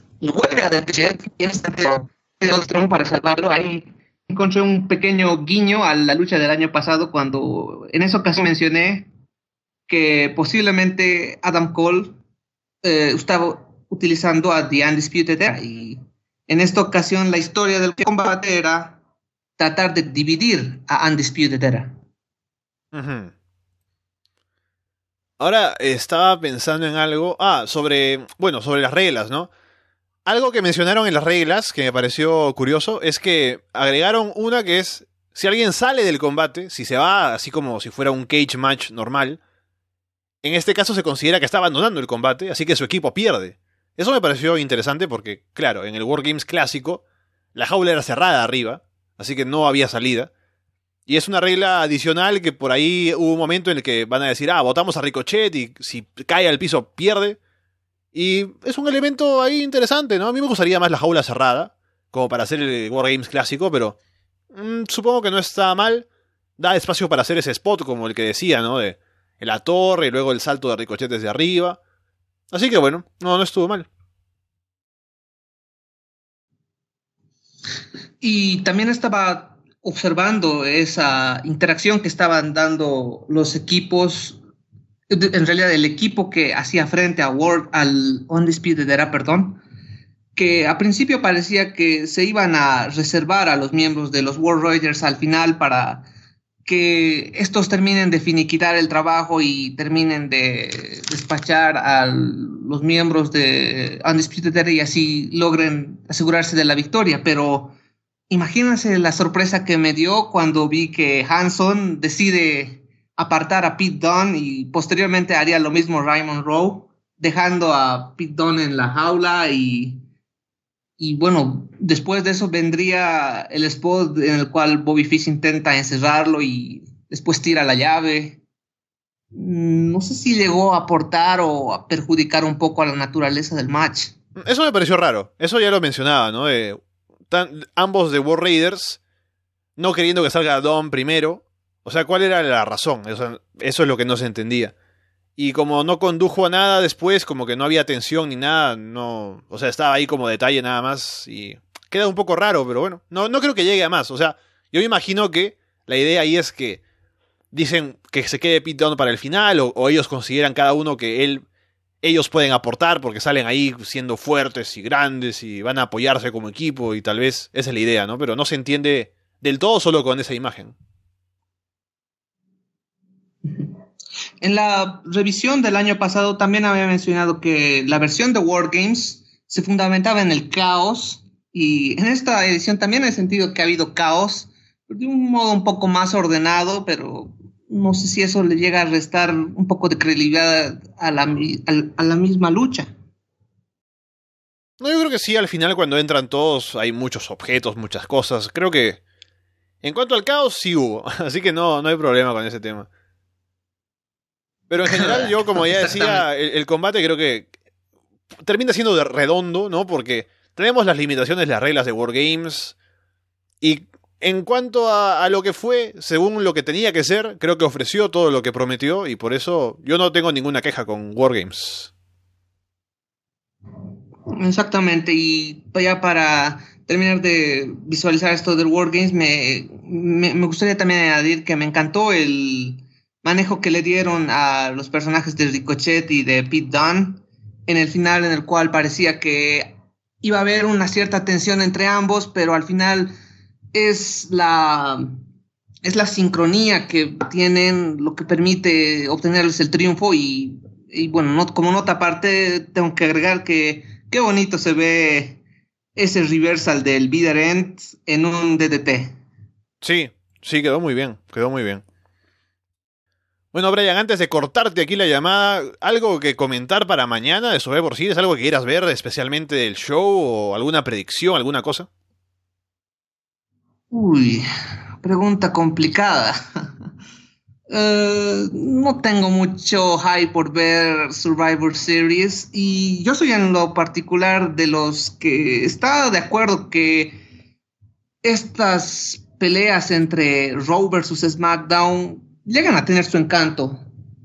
vuelve a para salvarlo. Ahí encontré un pequeño guiño a la lucha del año pasado cuando en esa ocasión mencioné que posiblemente Adam Cole eh, estaba utilizando a The Undisputed Era y en esta ocasión la historia del combate era tratar de dividir a Undisputed Era. Ahora estaba pensando en algo. Ah, sobre. Bueno, sobre las reglas, ¿no? Algo que mencionaron en las reglas que me pareció curioso es que agregaron una que es. Si alguien sale del combate, si se va así como si fuera un cage match normal, en este caso se considera que está abandonando el combate, así que su equipo pierde. Eso me pareció interesante porque, claro, en el Wargames clásico, la jaula era cerrada arriba, así que no había salida. Y es una regla adicional que por ahí hubo un momento en el que van a decir, ah, votamos a Ricochet y si cae al piso pierde. Y es un elemento ahí interesante, ¿no? A mí me gustaría más la jaula cerrada, como para hacer el Wargames clásico, pero mm, supongo que no está mal. Da espacio para hacer ese spot, como el que decía, ¿no? De la torre y luego el salto de Ricochet desde arriba. Así que bueno, no, no estuvo mal. Y también estaba observando esa interacción que estaban dando los equipos, en realidad el equipo que hacía frente a World, al Undisputed Era, perdón, que a principio parecía que se iban a reservar a los miembros de los World Raiders al final para que estos terminen de finiquitar el trabajo y terminen de despachar a los miembros de Undisputed Era y así logren asegurarse de la victoria, pero Imagínense la sorpresa que me dio cuando vi que Hanson decide apartar a Pete Dunne y posteriormente haría lo mismo Raymond Rowe, dejando a Pete Dunne en la jaula y, bueno, después de eso vendría el spot en el cual Bobby Fish intenta encerrarlo y después tira la llave. Mm, no sé si llegó a aportar o a perjudicar un poco a la naturaleza del match. Eso me pareció raro. Eso ya lo mencionaba, ¿no? ambos de War Raiders no queriendo que salga Dom primero. O sea, ¿cuál era la razón? Eso, es lo que no se entendía. Y como no condujo a nada después, como que no había tensión ni nada, no. O sea, estaba ahí como detalle nada más. Y queda un poco raro, pero bueno. No, no creo que llegue a más. O sea, yo me imagino que la idea ahí es que dicen que se quede Pete para el final, o, ellos consideran cada uno que él ellos pueden aportar porque salen ahí siendo fuertes y grandes y van a apoyarse como equipo y tal vez esa es la idea, ¿no? Pero no se entiende del todo solo con esa imagen. En la revisión del año pasado también había mencionado que la versión de Wargames se fundamentaba en el caos y en esta edición también he sentido que ha habido caos de un modo un poco más ordenado, pero no sé si eso le llega a restar un poco de credibilidad a la, a, la misma lucha. No, yo creo que sí, al final cuando entran todos hay muchos objetos, muchas cosas. Creo que en cuanto al caos sí hubo, así que no, no hay problema con ese tema. Pero en general yo, como ya decía, el, combate creo que termina siendo redondo, ¿no? Porque tenemos las limitaciones, las reglas de Wargames y en cuanto a, lo que fue, según lo que tenía que ser, creo que ofreció todo lo que prometió y por eso yo no tengo ninguna queja con Wargames. Exactamente, y ya para terminar de visualizar esto del Wargames, me, me, me gustaría también añadir que me encantó el manejo que le dieron a los personajes de Ricochet y de Pete Dunne en el final, en el cual parecía que iba a haber una cierta tensión entre ambos, pero al final es la, es la sincronía que tienen lo que permite obtenerles el triunfo y bueno, como nota aparte, tengo que agregar que qué bonito se ve ese reversal del Bitter End en un DDT. Sí, sí, quedó muy bien, quedó muy bien. Bueno, Brian, antes de cortarte aquí la llamada, ¿algo que comentar para mañana de Survivor Series? ¿Algo que quieras ver especialmente del show o alguna predicción, alguna cosa? Uy, pregunta complicada. Eh, no tengo mucho hype por ver Survivor Series y yo soy en lo particular de los que está de acuerdo que estas peleas entre Raw versus SmackDown llegan a tener su encanto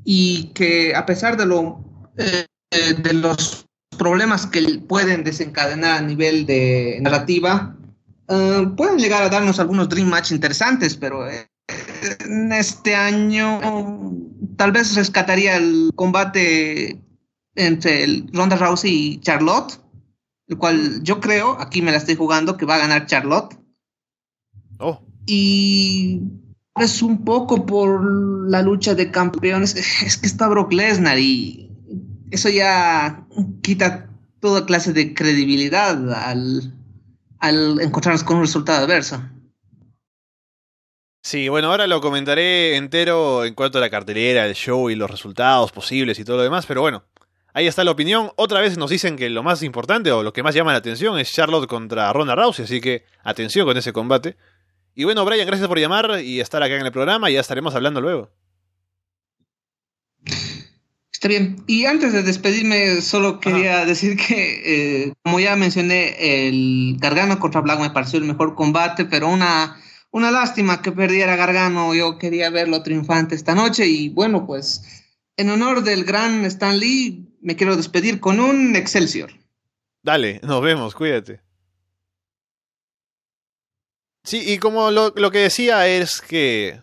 y que a pesar de lo eh, de los problemas que pueden desencadenar a nivel de narrativa eh, pueden llegar a darnos algunos dream match interesantes pero en este año tal vez rescataría el combate entre el Ronda Rousey y Charlotte, el cual yo creo, aquí me la estoy jugando, que va a ganar Charlotte. Oh. Y es un poco por la lucha de campeones. Es que está Brock Lesnar y eso ya quita toda clase de credibilidad al, al encontrarnos con un resultado adverso. Sí, bueno, ahora lo comentaré entero en cuanto a la cartelera, el show y los resultados posibles y todo lo demás, pero bueno, ahí está la opinión. Otra vez nos dicen que lo más importante o lo que más llama la atención es Charlotte contra Ronda Rousey, así que atención con ese combate. Y bueno, Brian, gracias por llamar y estar acá en el programa y ya estaremos hablando luego. Está bien. Y antes de despedirme, solo quería decir que, eh, como ya mencioné, el Gargano contra Black me pareció el mejor combate, pero una una lástima que perdiera Gargano, yo quería verlo triunfante esta noche y bueno, pues en honor del gran Stan Lee me quiero despedir con un Excelsior. Dale, nos vemos, cuídate. Sí, y como lo, que decía es que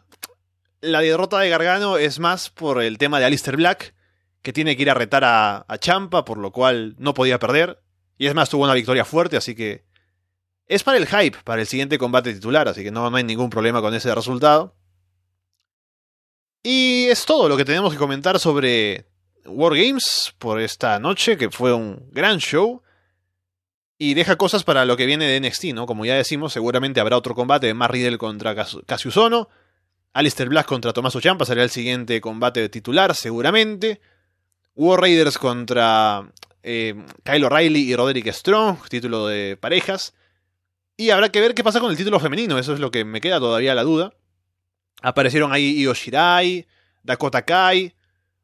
la derrota de Gargano es más por el tema de Alistair Black, que tiene que ir a retar a, a Champa, por lo cual no podía perder. Y es más, tuvo una victoria fuerte, así que es para el hype, para el siguiente combate titular, así que no, hay ningún problema con ese resultado. Y es todo lo que tenemos que comentar sobre Wargames por esta noche, que fue un gran show. Y deja cosas para lo que viene de NXT, ¿no? Como ya decimos, seguramente habrá otro combate de Matt Riddle contra Cassius Ono. Alistair Black contra Tommaso Ciampa será el siguiente combate titular, seguramente. War Raiders contra eh, Kyle O'Reilly y Roderick Strong, título de parejas. Y habrá que ver qué pasa con el título femenino, eso es lo que me queda todavía la duda. Aparecieron ahí Io Shirai, Dakota Kai.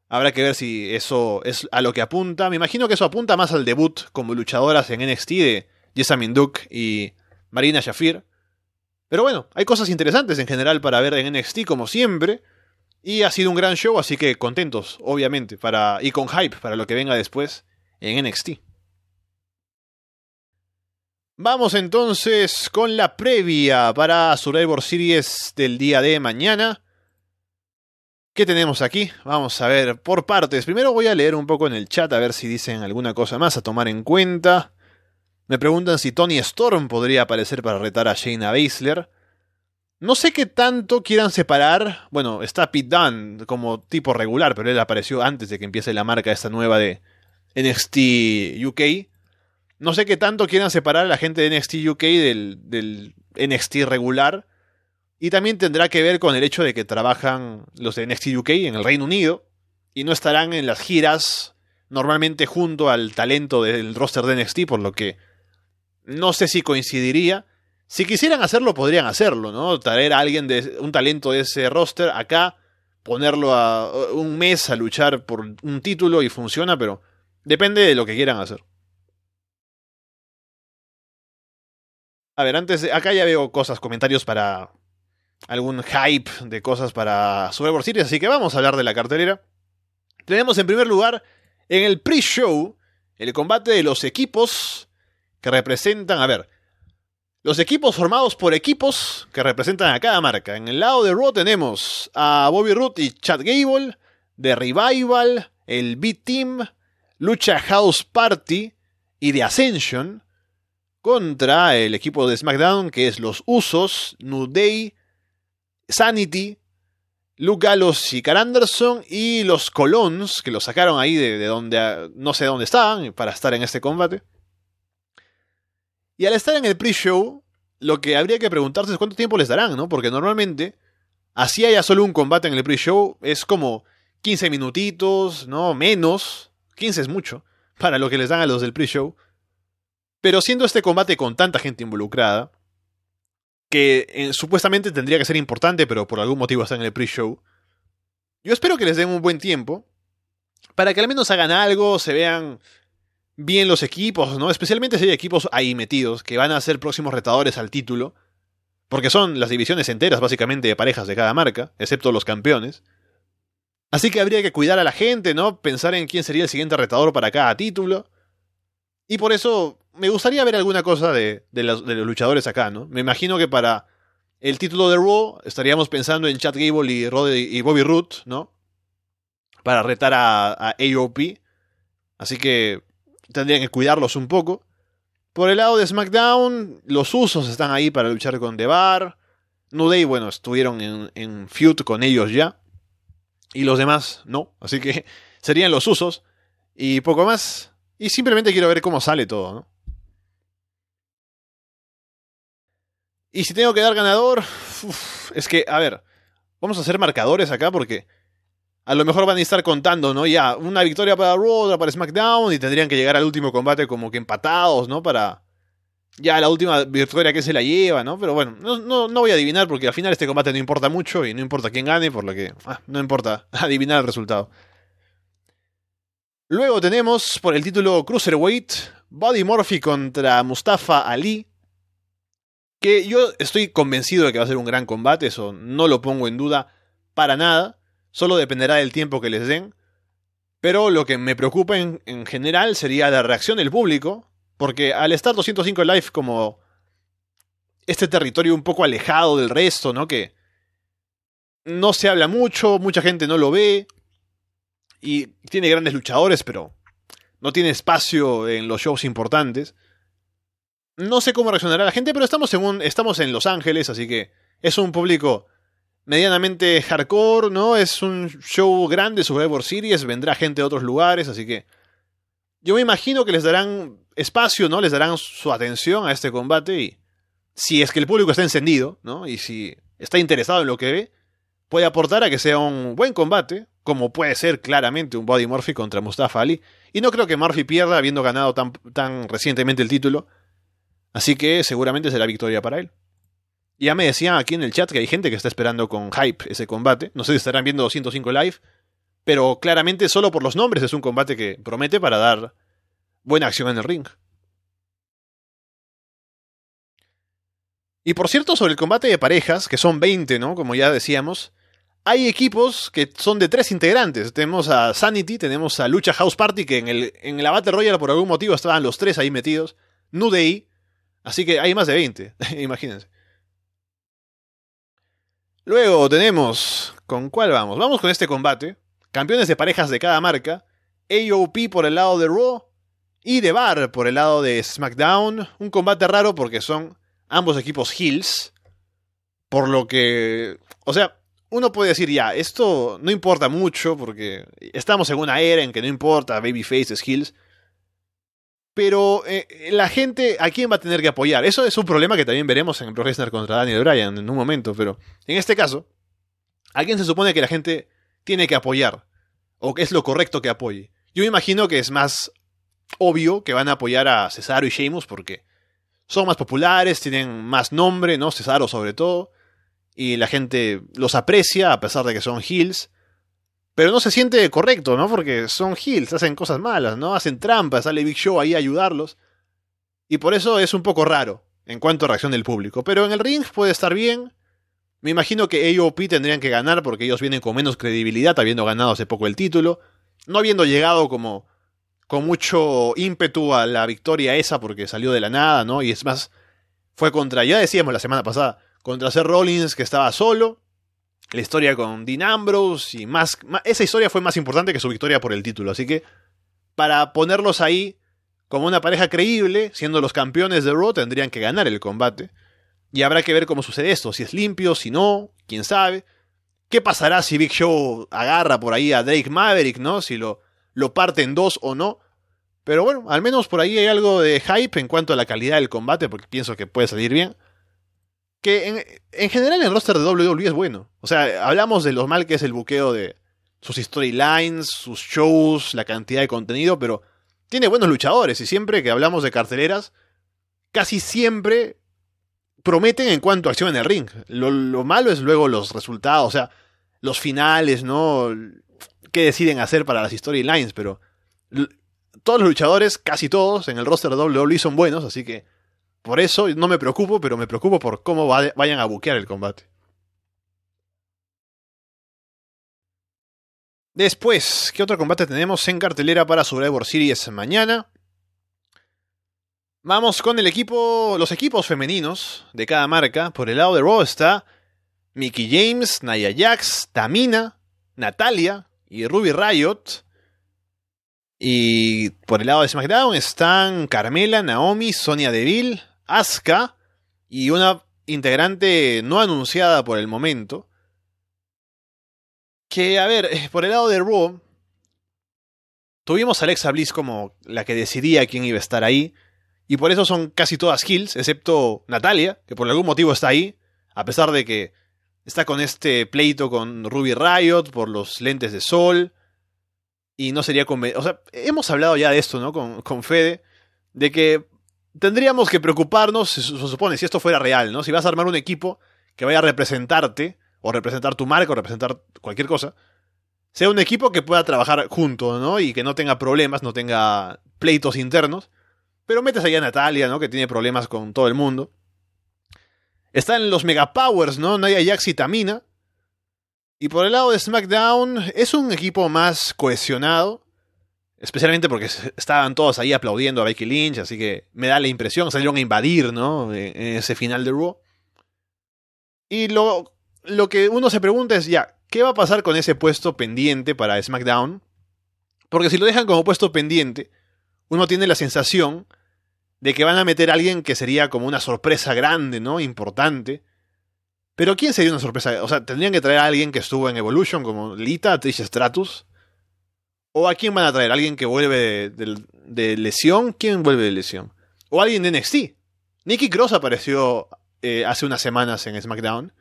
Habrá que ver si eso es a lo que apunta. Me imagino que eso apunta más al debut como luchadoras en NXT de Jessamine Duke y Marina Shafir. Pero bueno, hay cosas interesantes en general para ver en NXT como siempre. Y ha sido un gran show, así que contentos, obviamente, para, y con hype para lo que venga después en NXT. Vamos entonces con la previa para Survivor Series del día de mañana. ¿Qué tenemos aquí? Vamos a ver por partes. Primero voy a leer un poco en el chat a ver si dicen alguna cosa más a tomar en cuenta. Me preguntan si Tony Storm podría aparecer para retar a Shayna Baszler. No sé qué tanto quieran separar. Bueno, está Pete Dunne como tipo regular, pero él apareció antes de que empiece la marca esta nueva de NXT UK. No sé qué tanto quieran separar a la gente de NXT UK del, del NXT regular. Y también tendrá que ver con el hecho de que trabajan los de NXT UK en el Reino Unido y no estarán en las giras normalmente junto al talento del roster de NXT, por lo que no sé si coincidiría. Si quisieran hacerlo, podrían hacerlo, ¿no? Traer a alguien de un talento de ese roster acá, ponerlo a un mes a luchar por un título y funciona, pero depende de lo que quieran hacer. A ver, antes, acá ya veo cosas, comentarios para algún hype de cosas para Survivor Series, así que vamos a hablar de la cartelera. Tenemos en primer lugar en el pre-show el combate de los equipos que representan, a ver, los equipos formados por equipos que representan a cada marca. En el lado de Raw tenemos a Bobby Roode y Chad Gable, The Revival, el B-Team, Lucha House Party y The Ascension contra el equipo de SmackDown, que es los Usos, New Day, Sanity, Luke Gallows y Carl Anderson y los Colons, que los sacaron ahí de, de donde no sé dónde estaban para estar en este combate. Y al estar en el pre-show, lo que habría que preguntarse es cuánto tiempo les darán, ¿no? Porque normalmente, así haya solo un combate en el pre-show, es como 15 minutitos, ¿no? Menos. 15 es mucho para lo que les dan a los del pre-show. Pero siendo este combate con tanta gente involucrada, que eh, supuestamente tendría que ser importante, pero por algún motivo está en el pre-show, yo espero que les den un buen tiempo para que al menos hagan algo, se vean bien los equipos, ¿no? Especialmente si hay equipos ahí metidos que van a ser próximos retadores al título, porque son las divisiones enteras básicamente de parejas de cada marca, excepto los campeones. Así que habría que cuidar a la gente, ¿no? Pensar en quién sería el siguiente retador para cada título. Y por eso me gustaría ver alguna cosa de, los, luchadores acá, ¿no? Me imagino que para el título de Raw estaríamos pensando en Chad Gable y, y Bobby Root, ¿no? Para retar a, AOP. Así que tendrían que cuidarlos un poco. Por el lado de SmackDown, los usos están ahí para luchar con The Bar. New bueno, estuvieron en, en feud con ellos ya. Y los demás no. Así que serían los usos. Y poco más. Y simplemente quiero ver cómo sale todo, ¿no? Y si tengo que dar ganador, es que, a ver, vamos a hacer marcadores acá porque a lo mejor van a estar contando, ¿no? Ya, una victoria para Raw, otra para SmackDown y tendrían que llegar al último combate como que empatados, ¿no? Para ya la última victoria que se la lleva, ¿no? Pero bueno, no, no, voy a adivinar porque al final este combate no importa mucho y no importa quién gane, por lo que ah, no importa adivinar el resultado. Luego tenemos por el título Cruiserweight Buddy Murphy contra Mustafa Ali. Que yo estoy convencido de que va a ser un gran combate, eso no lo pongo en duda para nada. Solo dependerá del tiempo que les den. Pero lo que me preocupa en, en general sería la reacción del público porque al estar 205 Live como este territorio un poco alejado del resto, ¿no? Que no se habla mucho, mucha gente no lo ve. Y tiene grandes luchadores, pero no tiene espacio en los shows importantes. No sé cómo reaccionará la gente, pero estamos en, estamos en Los Ángeles, así que es un público medianamente hardcore, ¿no? Es un show grande, Survivor Series, vendrá gente de otros lugares, así que yo me imagino que les darán espacio, ¿no? Les darán su atención a este combate y si es que el público está encendido, ¿no? Y si está interesado en lo que ve, puede aportar a que sea un buen combate, como puede ser claramente un Body Murphy contra Mustafa Ali. Y no creo que Murphy pierda habiendo ganado tan, tan recientemente el título. Así que seguramente será victoria para él. Ya me decían aquí en el chat que hay gente que está esperando con hype ese combate. No sé si estarán viendo 205 live. Pero claramente solo por los nombres es un combate que promete para dar buena acción en el ring. Y por cierto, sobre el combate de parejas, que son 20, ¿no? Como ya decíamos, hay equipos que son de tres integrantes. Tenemos a Sanity, tenemos a Lucha House Party, que en, el, en la Battle por algún motivo estaban los tres ahí metidos. New así que hay más de 20, imagínense. Luego tenemos... ¿Con cuál vamos? Vamos con este combate. Campeones de parejas de cada marca. AOP por el lado de Raw y de Bar por el lado de SmackDown. Un combate raro porque son ambos equipos heels. Por lo que... O sea, uno puede decir ya, esto no importa mucho porque estamos en una era en que no importa babyfaces, heels. Pero eh, la gente, ¿a quién va a tener que apoyar? Eso es un problema que también veremos en Pro Wrestling contra Daniel Bryan en un momento, pero en este caso, ¿a quién se supone que la gente tiene que apoyar? ¿O qué es lo correcto que apoye? Yo me imagino que es más obvio que van a apoyar a Cesaro y Sheamus porque son más populares, tienen más nombre, ¿no? Cesaro sobre todo. Y la gente los aprecia a pesar de que son heels. Pero no se siente correcto, ¿no? Porque son heels, hacen cosas malas, ¿no? Hacen trampas, sale Big Show ahí a ayudarlos. Y por eso es un poco raro en cuanto a reacción del público. Pero en el ring puede estar bien. Me imagino que AOP tendrían que ganar porque ellos vienen con menos credibilidad, habiendo ganado hace poco el título, no habiendo llegado como con mucho ímpetu a la victoria esa porque salió de la nada, ¿no? Y es más, fue contra, ya decíamos la semana pasada, contra Seth Rollins que estaba solo, la historia con Dean Ambrose y más, esa historia fue más importante que su victoria por el título, así que para ponerlos ahí como una pareja creíble, siendo los campeones de Raw, tendrían que ganar el combate. Y habrá que ver cómo sucede esto, si es limpio, si no, quién sabe. ¿Qué pasará si Big Show agarra por ahí a Drake Maverick, ¿no? Si lo, lo parte en dos o no. Pero bueno, al menos por ahí hay algo de hype en cuanto a la calidad del combate, porque pienso que puede salir bien. Que en, general el roster de WWE es bueno. O sea, hablamos de lo mal que es el buqueo de sus storylines, sus shows, la cantidad de contenido, pero tiene buenos luchadores y siempre que hablamos de carteleras, casi siempre prometen en cuanto a acción en el ring. Lo, lo, malo es luego los resultados, o sea, los finales, ¿no? ¿Qué deciden hacer para las storylines? Pero todos los luchadores, casi todos, en el roster de WWE son buenos, así que por eso no me preocupo, pero me preocupo por cómo vayan a buquear el combate. Después, ¿qué otro combate tenemos en cartelera para Survivor Series mañana? Vamos con el equipo, los equipos femeninos de cada marca. Por el lado de Raw está Mickey James, Naya Jax, Tamina, Natalia y Ruby Riot. Y por el lado de SmackDown están Carmela, Naomi, Sonia Deville, Asuka y una integrante no anunciada por el momento. Que, a ver, eh, por el lado de Raw, tuvimos a Alexa Bliss como la que decidía quién iba a estar ahí. Y por eso son casi todas kills, excepto Natalia, que por algún motivo está ahí, a pesar de que está con este pleito con Ruby Riot por los lentes de sol. Y no sería conveniente. O sea, hemos hablado ya de esto, ¿no? Con, con Fede, de que tendríamos que preocuparnos, se, supone, si esto fuera real, ¿no? Si vas a armar un equipo que vaya a representarte, o representar tu marca, o representar cualquier cosa, sea un equipo que pueda trabajar junto, ¿no? Y que no tenga problemas, no tenga pleitos internos. Pero metes ahí a Natalia, ¿no? Que tiene problemas con todo el mundo. Están los Megapowers, ¿no? Nadia Jax y Tamina. Y por el lado de SmackDown, es un equipo más cohesionado. Especialmente porque estaban todos ahí aplaudiendo a Becky Lynch, así que me da la impresión, salieron a invadir, ¿no? En ese final de Raw. Y lo, lo que uno se pregunta es, ya, ¿qué va a pasar con ese puesto pendiente para SmackDown? Porque si lo dejan como puesto pendiente, uno tiene la sensación de que van a meter a alguien que sería como una sorpresa grande, ¿no? Importante. Pero ¿quién sería una sorpresa? O sea, tendrían que traer a alguien que estuvo en Evolution, como Lita, Trish Stratus. ¿O a quién van a traer? ¿Alguien que vuelve de, lesión? ¿Quién vuelve de lesión? ¿O alguien de NXT? Nikki Cross apareció eh, hace unas semanas en SmackDown.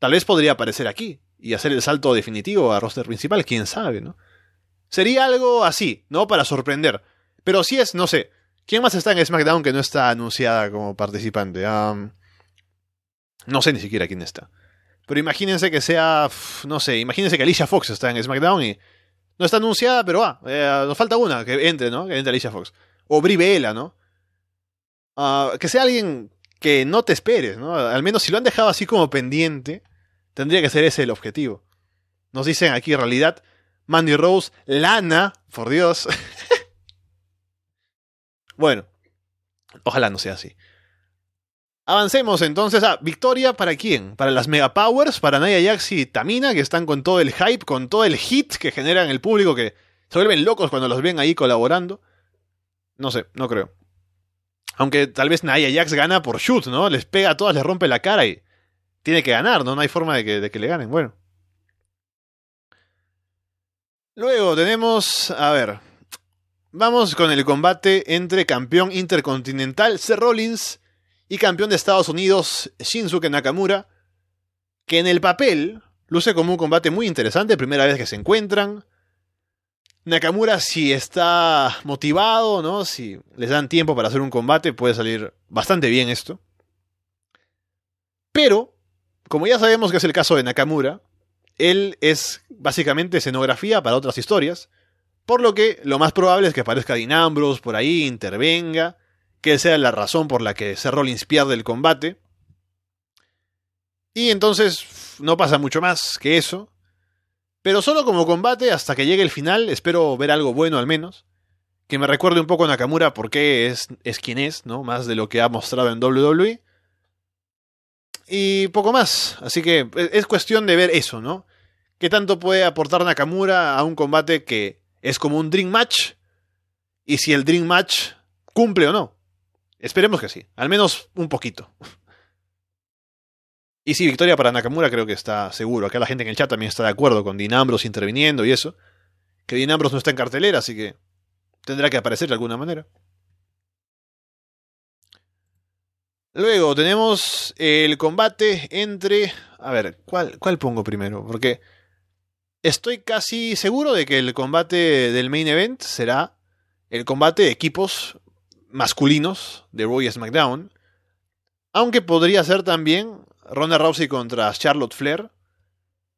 Tal vez podría aparecer aquí y hacer el salto definitivo a roster principal, quién sabe, ¿no? Sería algo así, ¿no? Para sorprender. Pero si es, no sé, ¿quién más está en SmackDown que no está anunciada como participante? no sé ni siquiera quién está. Pero imagínense que sea, no sé, imagínense que Alicia Fox está en SmackDown y no está anunciada, pero va, eh, nos falta una que entre, ¿no? Que entre Alicia Fox. O Brie Bella, ¿no? Ah, que sea alguien que no te esperes, ¿no? Al menos si lo han dejado así como pendiente, tendría que ser ese el objetivo. Nos dicen aquí en realidad Mandy Rose, Lana, por Dios. bueno, ojalá no sea así. Avancemos entonces a victoria para quién? Para las Mega Powers, para Naya Jax y Tamina, que están con todo el hype, con todo el hit que generan el público, que se vuelven locos cuando los ven ahí colaborando. No sé, no creo. Aunque tal vez Naya Jax gana por shoot, ¿no? Les pega a todas, les rompe la cara y tiene que ganar, ¿no? No hay forma de que, le ganen. Bueno. Luego tenemos, a ver, vamos con el combate entre campeón intercontinental Seth Rollins y campeón de Estados Unidos Shinsuke Nakamura, que en el papel luce como un combate muy interesante, primera vez que se encuentran. Nakamura si está motivado, ¿no? Si les dan tiempo para hacer un combate, puede salir bastante bien esto. Pero, como ya sabemos que es el caso de Nakamura, él es básicamente escenografía para otras historias, por lo que lo más probable es que aparezca Dean Ambrose por ahí, intervenga, que sea la razón por la que Seth Rollins pierde el combate. Y entonces no pasa mucho más que eso. Pero solo como combate, hasta que llegue el final, espero ver algo bueno al menos. Que me recuerde un poco a Nakamura porque es, es quien es, ¿no? Más de lo que ha mostrado en WWE. Y poco más. Así que es cuestión de ver eso, ¿no? ¿Qué tanto puede aportar Nakamura a un combate que es como un Dream Match? Y si el Dream Match cumple o no. Esperemos que sí, al menos un poquito. Y sí, victoria para Nakamura creo que está seguro. Acá la gente en el chat también está de acuerdo con Dean Ambrose interviniendo y eso. Que Dean Ambrose no está en cartelera, así que tendrá que aparecer de alguna manera. Luego tenemos el combate entre... A ver, ¿cuál, ¿cuál pongo primero? Porque estoy casi seguro de que el combate del main event será el combate de equipos masculinos de Raw y SmackDown. Aunque podría ser también Ronda Rousey contra Charlotte Flair.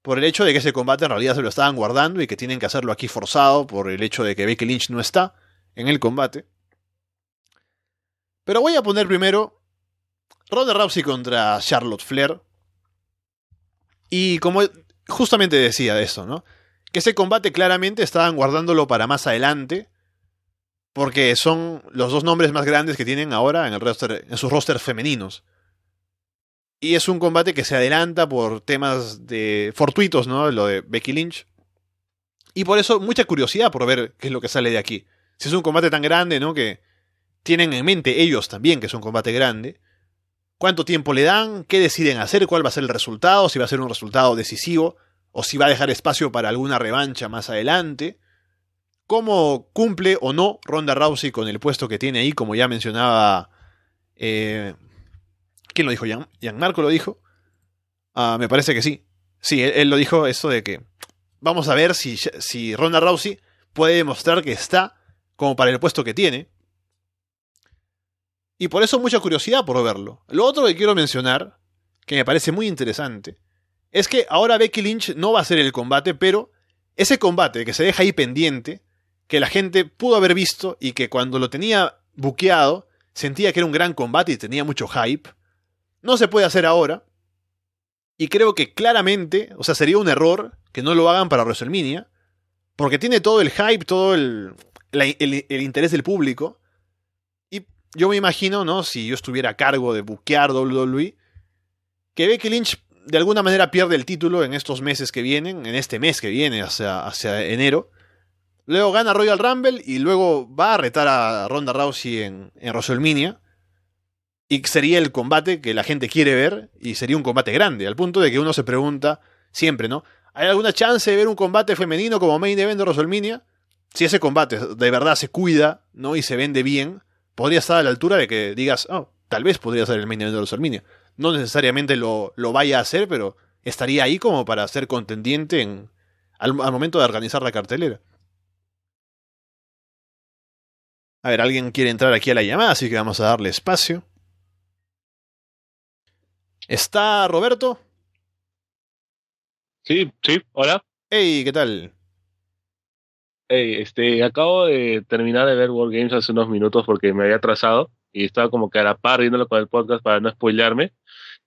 Por el hecho de que ese combate en realidad se lo estaban guardando y que tienen que hacerlo aquí forzado por el hecho de que Becky Lynch no está en el combate. Pero voy a poner primero Ronda Rousey contra Charlotte Flair. Y como justamente decía eso, ¿no? Que ese combate claramente estaban guardándolo para más adelante. Porque son los dos nombres más grandes que tienen ahora en, el roster, en sus rosters femeninos. Y es un combate que se adelanta por temas de fortuitos, ¿no? Lo de Becky Lynch. Y por eso mucha curiosidad por ver qué es lo que sale de aquí. Si es un combate tan grande, ¿no? Que tienen en mente ellos también que es un combate grande cuánto tiempo le dan, qué deciden hacer, cuál va a ser el resultado, si va a ser un resultado decisivo o si va a dejar espacio para alguna revancha más adelante. Cómo cumple o no Ronda Rousey con el puesto que tiene ahí, como ya mencionaba. Eh, ¿Quién lo dijo? ¿Jan, Marco lo dijo? Ah, me parece que sí. Sí, él, lo dijo eso de que vamos a ver si, si Ronda Rousey puede demostrar que está como para el puesto que tiene. Y por eso mucha curiosidad por verlo. Lo otro que quiero mencionar, que me parece muy interesante, es que ahora Becky Lynch no va a hacer el combate, pero ese combate que se deja ahí pendiente, que la gente pudo haber visto y que cuando lo tenía buqueado sentía que era un gran combate y tenía mucho hype, no se puede hacer ahora. Y creo que claramente, o sea, sería un error que no lo hagan para WrestleMania, porque tiene todo el hype, todo el, interés del público, yo me imagino, ¿no? Si yo estuviera a cargo de buquear WWE, que Becky Lynch de alguna manera pierde el título en estos meses que vienen, en este mes que viene, hacia enero. Luego gana Royal Rumble y luego va a retar a Ronda Rousey en, en WrestleMania. Y sería el combate que la gente quiere ver y sería un combate grande, al punto de que uno se pregunta siempre, ¿no? ¿Hay alguna chance de ver un combate femenino como main event de WrestleMania? Si ese combate de verdad se cuida, ¿no? Y se vende bien, podría estar a la altura de que digas, oh, tal vez podría ser el main event de Arminia. No necesariamente lo, lo, vaya a hacer, pero estaría ahí como para ser contendiente en, al, momento de organizar la cartelera. A ver, alguien quiere entrar aquí a la llamada, así que vamos a darle espacio. ¿Está Roberto? Sí, sí, hola. Hey, ¿qué tal? Hey, este, acabo de terminar de ver World Games hace unos minutos porque me había atrasado y estaba como que a la par viéndolo con el podcast para no spoilearme.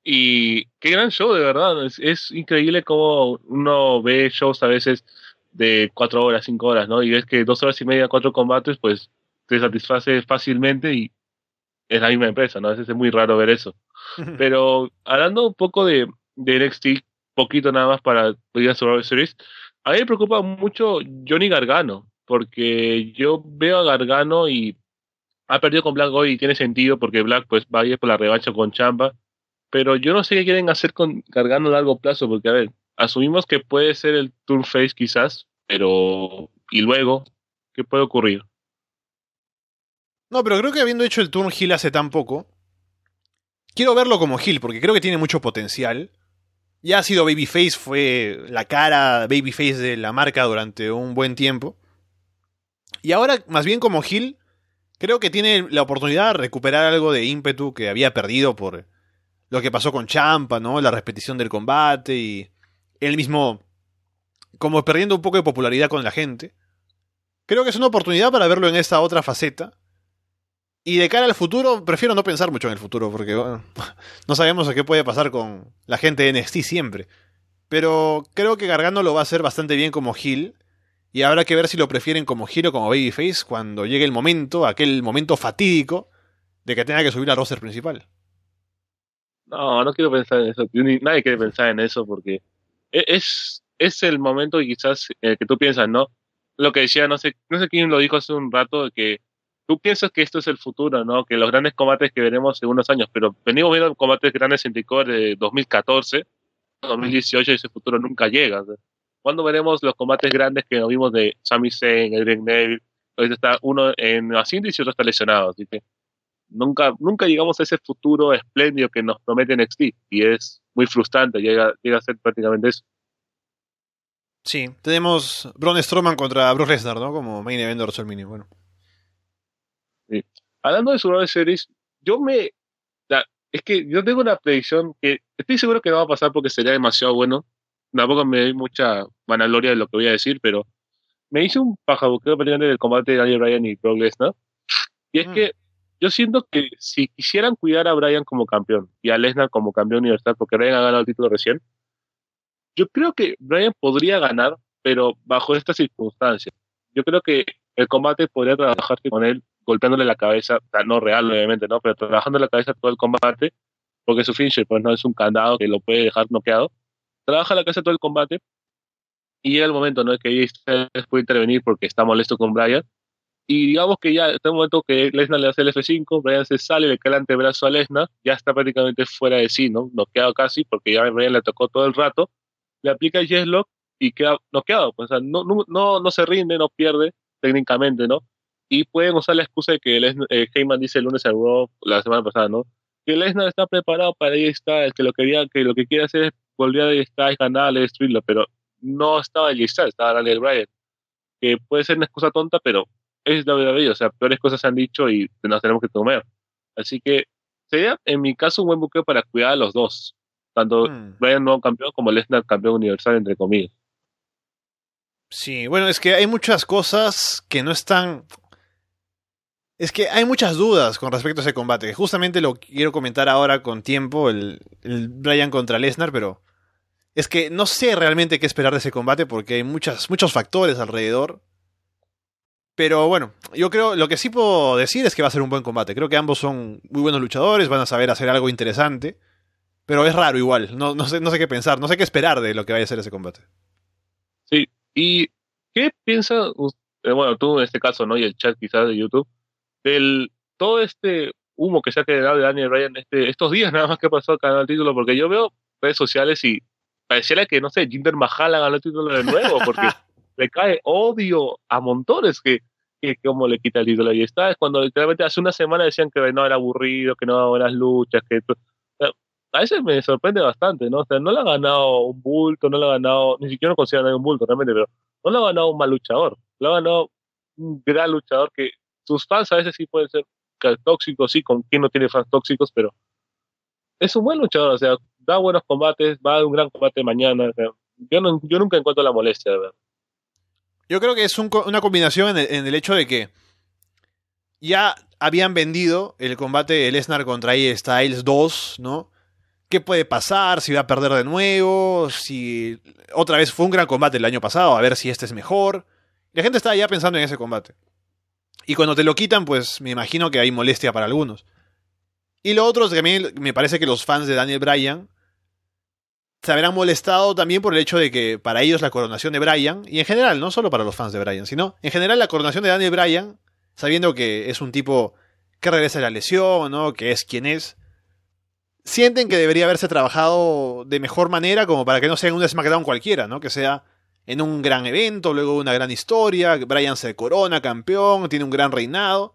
Y qué gran show, de verdad. Es, increíble cómo uno ve shows a veces de cuatro horas, cinco horas, ¿no? Y ves que dos horas y media, cuatro combates, pues te satisface fácilmente y es la misma empresa, ¿no? A veces es muy raro ver eso. Pero hablando un poco de, de NXT, poquito nada más para a Survivor Series, a mí me preocupa mucho Johnny Gargano, porque yo veo a Gargano y ha perdido con Black hoy y tiene sentido porque Black pues va a ir por la revancha con Champa, pero yo no sé qué quieren hacer con Gargano a largo plazo, porque a ver, asumimos que puede ser el turn face quizás, pero ¿y luego qué puede ocurrir? No, pero creo que habiendo hecho el turn heel hace tan poco, quiero verlo como heel porque creo que tiene mucho potencial ya ha sido Babyface, fue la cara Babyface de la marca durante un buen tiempo. Y ahora, más bien como Hill, creo que tiene la oportunidad de recuperar algo de ímpetu que había perdido por lo que pasó con Champa, ¿no? La repetición del combate y él mismo como perdiendo un poco de popularidad con la gente. Creo que es una oportunidad para verlo en esta otra faceta y de cara al futuro, prefiero no pensar mucho en el futuro, porque no sabemos qué puede pasar con la gente de NXT siempre. Pero creo que Gargano lo va a hacer bastante bien como Hill. Y habrá que ver si lo prefieren como Giro o como Babyface cuando llegue el momento, aquel momento fatídico, de que tenga que subir al roster principal. No, no quiero pensar en eso. Nadie quiere pensar en eso porque e-, es, es el momento quizás que tú piensas, ¿no? Lo que decía, no sé, no sé quién lo dijo hace un rato, que tú piensas que esto es el futuro, ¿no? Que los grandes combates que veremos en unos años, pero venimos viendo combates grandes en Takeover de 2014, 2018 y ese futuro nunca llega. ¿Cuándo veremos los combates grandes que vimos de Sami Zayn, Adrian Neville? Ahorita está uno en Ascendis y otro está lesionado, así que nunca, nunca llegamos a ese futuro espléndido que nos promete NXT y es muy frustrante, llega, a ser prácticamente eso. Sí, tenemos Braun Strowman contra Bruce Lesnar, ¿no? Como main event de WrestleMania, bueno. Sí. Hablando de Survivor Series, yo me... es que yo tengo una predicción que estoy seguro que no va a pasar porque sería demasiado bueno. Tampoco me doy mucha vanagloria de lo que voy a decir, pero me hice un pajabuqueo prácticamente del combate de Daniel Bryan y Brock Lesnar. Y es Mm. que yo siento que si quisieran cuidar a Bryan como campeón y a Lesnar como campeón universal, porque Bryan ha ganado el título recién, yo creo que Bryan podría ganar, pero bajo estas circunstancias. Yo creo que el combate podría trabajarse con él golpeándole la cabeza, o sea, no real obviamente, ¿no? Pero trabajando la cabeza todo el combate, porque su finisher pues no es un candado que lo puede dejar noqueado. Trabaja la cabeza todo el combate y llega el momento, ¿no? Que Styles puede intervenir porque está molesto con Bryan. Y digamos que ya está el momento que Lesnar le hace el F5, Bryan se sale, le cae el antebrazo a Lesnar, ya está prácticamente fuera de sí, ¿no? Noqueado casi, porque ya Bryan le tocó todo el rato, le aplica el Yes-Lock y queda noqueado, pues, o sea, no, no, no, no se rinde, no pierde técnicamente, ¿no? Y pueden usar la excusa de que Lesnar- eh, Heyman dice el lunes a Raw, la semana pasada, ¿no? Que Lesnar está preparado para AJ Styles, que lo que, quería, que lo que quiere hacer es volver a AJ Styles, ganarle, destruirlo, pero no estaba AJ Styles, estaba Daniel Bryan, que puede ser una excusa tonta, pero es WWE, o sea, peores cosas se han dicho y nos tenemos que comer. Así que sería, en mi caso, un buen buqueo para cuidar a los dos, tanto Mm. Bryan nuevo campeón como Lesnar campeón universal, entre comillas. Sí, bueno, es que hay muchas cosas que no están... Es que hay muchas dudas con respecto a ese combate. Justamente lo quiero comentar ahora con tiempo, el, el Bryan contra Lesnar, pero es que no sé realmente qué esperar de ese combate porque hay muchas, muchos factores alrededor. Pero bueno, yo creo, lo que sí puedo decir es que va a ser un buen combate. Creo que ambos son muy buenos luchadores, van a saber hacer algo interesante. Pero es raro igual, no, no, sé, no sé qué pensar, no sé qué esperar de lo que vaya a ser ese combate. Sí, ¿y qué piensa, us- eh, bueno, tú en este caso, ¿no? Y el chat quizás de YouTube, del todo este humo que se ha generado de Daniel Bryan este, estos días nada más que pasó al ganó el título, porque yo veo redes sociales y pareciera que, no sé, Jinder Mahal ganó el título de nuevo, porque le cae odio a montones que, que como le quita el título. Y está, es cuando literalmente hace una semana decían que no era aburrido, que no daba buenas luchas, que... a veces me sorprende bastante, ¿no? O sea, no le ha ganado un bulto, no le ha ganado, ni siquiera no considero un bulto realmente, pero no le ha ganado un mal luchador, le ha ganado un gran luchador que sus fans a veces sí pueden ser tóxicos, sí, con quien no tiene fans tóxicos, pero es un buen luchador, o sea, da buenos combates, va a un gran combate mañana, yo, no, yo nunca encuentro la molestia de ver. Yo creo que es una combinación en el, hecho de que ya habían vendido el combate de Lesnar contra AJ Styles 2, ¿no? ¿Qué puede pasar? Si va a perder de nuevo, si otra vez fue un gran combate el año pasado, a ver si este es mejor. La gente estaba ya pensando en ese combate. Y cuando te lo quitan, pues me imagino que hay molestia para algunos. Y lo otro es que a mí me parece que los fans de Daniel Bryan se habrán molestado también por el hecho de que para ellos la coronación de Bryan, y en general, no solo para los fans de Bryan, sino en general la coronación de Daniel Bryan, sabiendo que es un tipo que regresa de la lesión, ¿no? que es quien es, sienten que debería haberse trabajado de mejor manera como para que no sea un SmackDown cualquiera, ¿no? que sea en un gran evento, luego una gran historia, Bryan se corona campeón, tiene un gran reinado,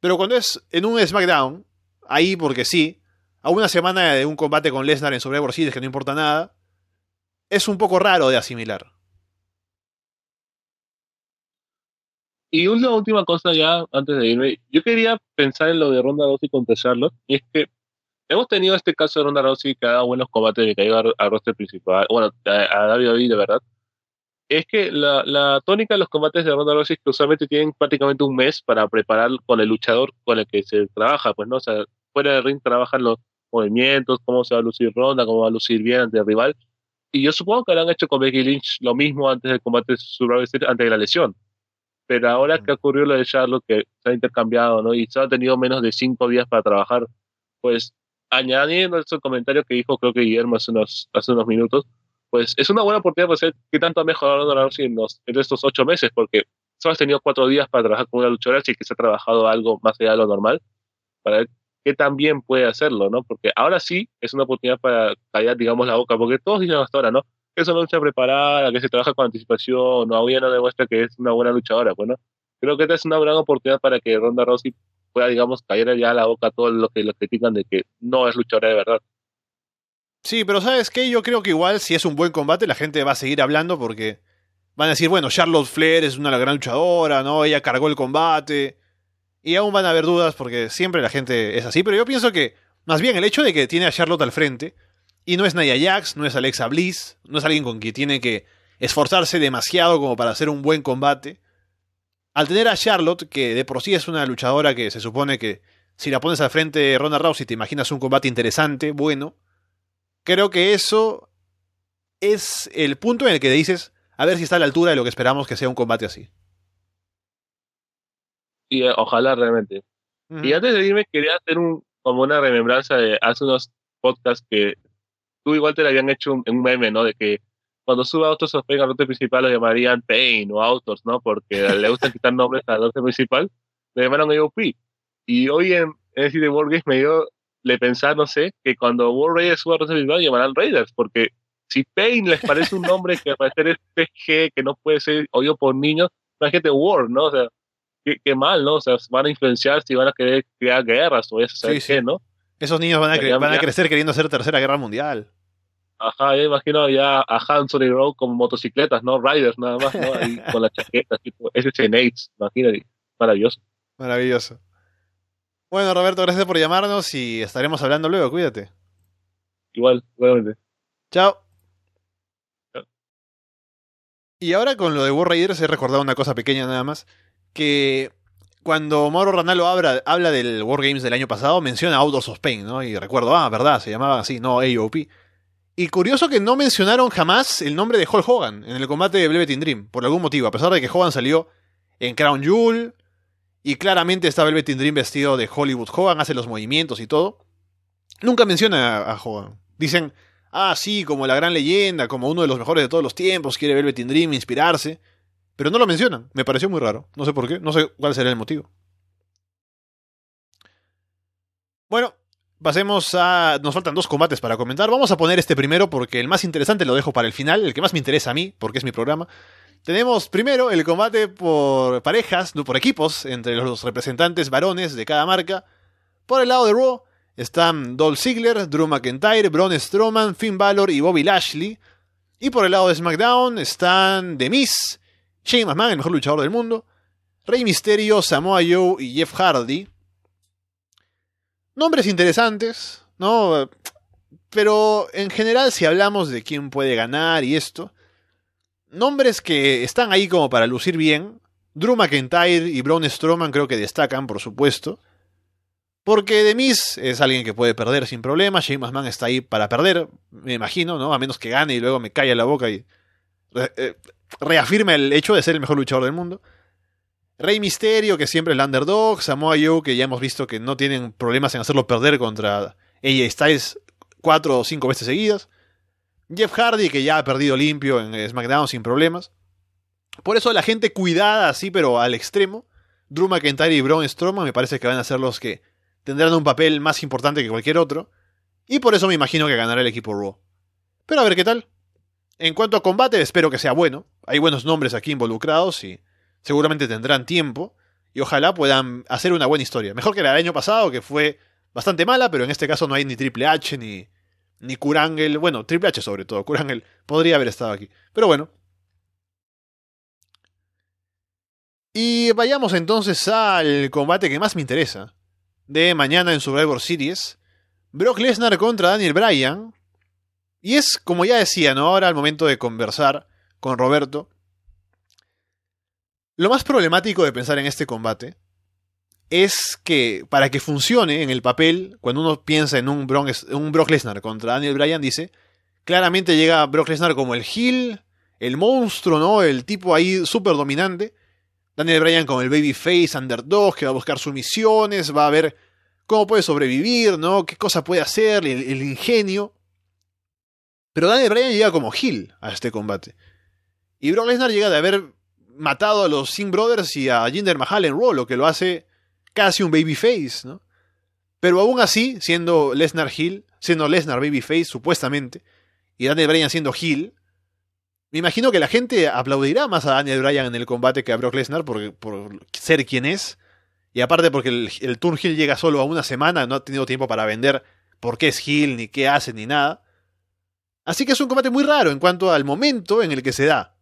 pero cuando es en un SmackDown, ahí porque sí, a una semana de un combate con Lesnar en Survivor Series que no importa nada, es un poco raro de asimilar. Y una última cosa ya, antes de irme, yo quería pensar en lo de Ronda Rousey contra Charlotte, y es que hemos tenido este caso de Ronda Rousey que ha dado buenos combates de que ha llegado al roster principal, bueno, a, a WWE de verdad, es que la, la tónica de los combates de Ronda Rousey es que usualmente tienen prácticamente un mes para preparar con el luchador con el que se trabaja, pues no, o sea, fuera del ring trabajan los movimientos, cómo se va a lucir Ronda, cómo va a lucir bien ante el rival, y yo supongo que lo han hecho con Becky Lynch lo mismo antes del combate Survivor Series, antes de la lesión. Pero ahora que ocurrió lo de Charlotte, que se ha intercambiado, ¿no? Y se ha tenido menos de cinco días para trabajar, pues añadiendo ese comentario que dijo creo que Guillermo hace unos, hace unos minutos, pues es una buena oportunidad para saber qué tanto ha mejorado Ronda Rousey en, estos ocho meses, porque solo has tenido cuatro días para trabajar con una luchadora, así que se ha trabajado algo más allá de lo normal, para ver qué tan puede hacerlo, ¿no? Porque ahora sí es una oportunidad para callar, digamos, la boca, porque todos dicen hasta ahora, ¿no? Que es una lucha preparada, que se trabaja con anticipación, no, hoy no demuestra que es una buena luchadora, pues, ¿no? Creo que esta es una gran oportunidad para que Ronda Rousey pueda, digamos, callar ya la boca a todos los que lo critican de que no es luchadora de verdad. Sí, pero ¿sabes qué? Yo creo que igual si es un buen combate la gente va a seguir hablando porque van a decir, bueno, Charlotte Flair es una gran luchadora, ¿no? Ella cargó el combate. Y aún van a haber dudas porque siempre la gente es así, pero yo pienso que más bien el hecho de que tiene a Charlotte al frente y no es Nia Jax, no es Alexa Bliss, no es alguien con quien tiene que esforzarse demasiado como para hacer un buen combate. Al tener a Charlotte, que de por sí es una luchadora que se supone que si la pones al frente de Ronda Rousey te imaginas un combate interesante, bueno, creo que eso es el punto en el que dices, a ver si está a la altura de lo que esperamos que sea un combate así. Y eh, ojalá realmente. Y antes de irme, quería hacer un, como una remembranza de hace unos podcasts que tú igual te le habían hecho un, un meme, ¿no? De que cuando suba Autos of Pain al norte principal lo llamarían Pain o Autos, ¿no? Porque le gustan quitar nombres al norte principal. Le llamaron AOP. Y hoy en, en decir de World Games me dio le pensar, no sé, que cuando World Raiders suba al norte principal llamarán Raiders, porque si Pain les parece un nombre que al parecer es PG, que no puede ser oído por niños, imagínate War, ¿no? O sea, qué, qué mal, ¿no? O sea, van a influenciarse y van a querer crear guerras o eso, ¿sabes Sí, sí. qué, no? Esos niños van a, cre- van a crecer queriendo hacer tercera guerra mundial. Ajá, yo imagino ya a Hanson y Rowe como motocicletas, ¿no? Riders nada más, ¿no? Ahí con la chaqueta, tipo SC Nates, imagínate, maravilloso. Maravilloso. Bueno, Roberto, gracias por llamarnos y estaremos hablando luego. Cuídate. Igual, igualmente. Chao. Chao. Y ahora con lo de War Raiders he recordado una cosa pequeña nada más. Que cuando Mauro Ranallo habla, habla del War Games del año pasado, menciona Outdoors of Pain, ¿no? Y recuerdo, ah, verdad, se llamaba así, no AOP. Y curioso que no mencionaron jamás el nombre de Hulk Hogan en el combate de Velvet in Dream, por algún motivo, a pesar de que Hogan salió en Crown Jewel y claramente está Velvet Dream vestido de Hollywood Hogan, hace los movimientos y todo. Nunca menciona a, Hogan. Dicen, ah, sí, como la gran leyenda, como uno de los mejores de todos los tiempos, quiere Velvet Dream inspirarse. Pero no lo mencionan. Me pareció muy raro. No sé por qué. No sé cuál será el motivo. Bueno, pasemos a... Nos faltan dos combates para comentar. Vamos a poner este primero porque el más interesante lo dejo para el final. El que más me interesa a mí, porque es mi programa. Tenemos primero el combate por parejas, no por equipos, entre los representantes varones de cada marca. Por el lado de Raw están Dolph Ziggler, Drew McIntyre, Braun Strowman, Finn Balor y Bobby Lashley. Y por el lado de SmackDown están The Miz, Shane McMahon, el mejor luchador del mundo, Rey Mysterio, Samoa Joe y Jeff Hardy. Nombres interesantes, ¿no? Pero en general si hablamos de quién puede ganar y esto, nombres que están ahí como para lucir bien. Drew McIntyre y Braun Strowman creo que destacan, por supuesto. Porque The Miz es alguien que puede perder sin problema. Shane McMahon está ahí para perder, me imagino, ¿no? A menos que gane y luego me calle la boca y re- eh, el hecho de ser el mejor luchador del mundo. Rey Misterio, que siempre es el underdog. Samoa Joe, que ya hemos visto que no tienen problemas en hacerlo perder contra AJ Styles cuatro o cinco veces seguidas. Jeff Hardy, que ya ha perdido limpio en SmackDown sin problemas. Por eso la gente cuidada así, pero al extremo. Drew McIntyre y Braun Strowman me parece que van a ser los que tendrán un papel más importante que cualquier otro. Y por eso me imagino que ganará el equipo Raw. Pero a ver qué tal. En cuanto a combate, espero que sea bueno. Hay buenos nombres aquí involucrados y seguramente tendrán tiempo. Y ojalá puedan hacer una buena historia. Mejor que la del año pasado, que fue bastante mala, pero en este caso no hay ni Triple H ni, ni Kurangel. Bueno, Triple H sobre todo. Kurangel podría haber estado aquí. Pero bueno. Y vayamos entonces al combate que más me interesa. De mañana en Survivor Series. Brock Lesnar contra Daniel Bryan. Y es, como ya decía, ¿no? Ahora al momento de conversar con Roberto. Lo más problemático de pensar en este combate es que para que funcione en el papel, cuando uno piensa en un Brock, un Brock Lesnar contra Daniel Bryan, dice, claramente llega Brock Lesnar como el heel, el monstruo, ¿no? El tipo ahí súper dominante. Daniel Bryan como el babyface underdog que va a buscar sumisiones, va a ver cómo puede sobrevivir, ¿no? Qué cosa puede hacer, el, el ingenio. Pero Daniel Bryan llega como heel a este combate. Y Brock Lesnar llega de haber matado a los Singh Brothers y a Jinder Mahal en Raw, lo que lo hace casi un babyface, ¿no? Pero aún así, siendo Lesnar Hill, siendo Lesnar babyface supuestamente, y Daniel Bryan siendo Hill, me imagino que la gente aplaudirá más a Daniel Bryan en el combate que a Brock Lesnar por, ser quien es. Y aparte porque el, el Turn Hill llega solo a una semana, no ha tenido tiempo para vender por qué es Hill, ni qué hace, ni nada. Así que es un combate muy raro en cuanto al momento en el que se da.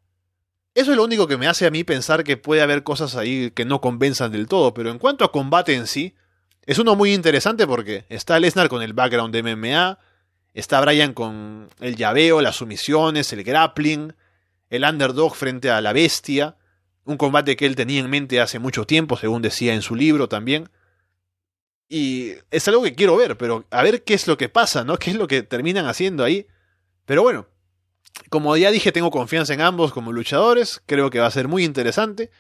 Eso es lo único que me hace a mí pensar que puede haber cosas ahí que no convenzan del todo, pero en cuanto a combate en sí, es uno muy interesante porque está Lesnar con el background de MMA, está Bryan con el llaveo, las sumisiones, el grappling, el underdog frente a la bestia, un combate que él tenía en mente hace mucho tiempo, según decía en su libro también. Y es algo que quiero ver, pero a ver qué es lo que pasa, ¿no? ¿Qué es lo que terminan haciendo ahí? Pero bueno, como ya dije, tengo confianza en ambos como luchadores, creo que va a ser muy interesante.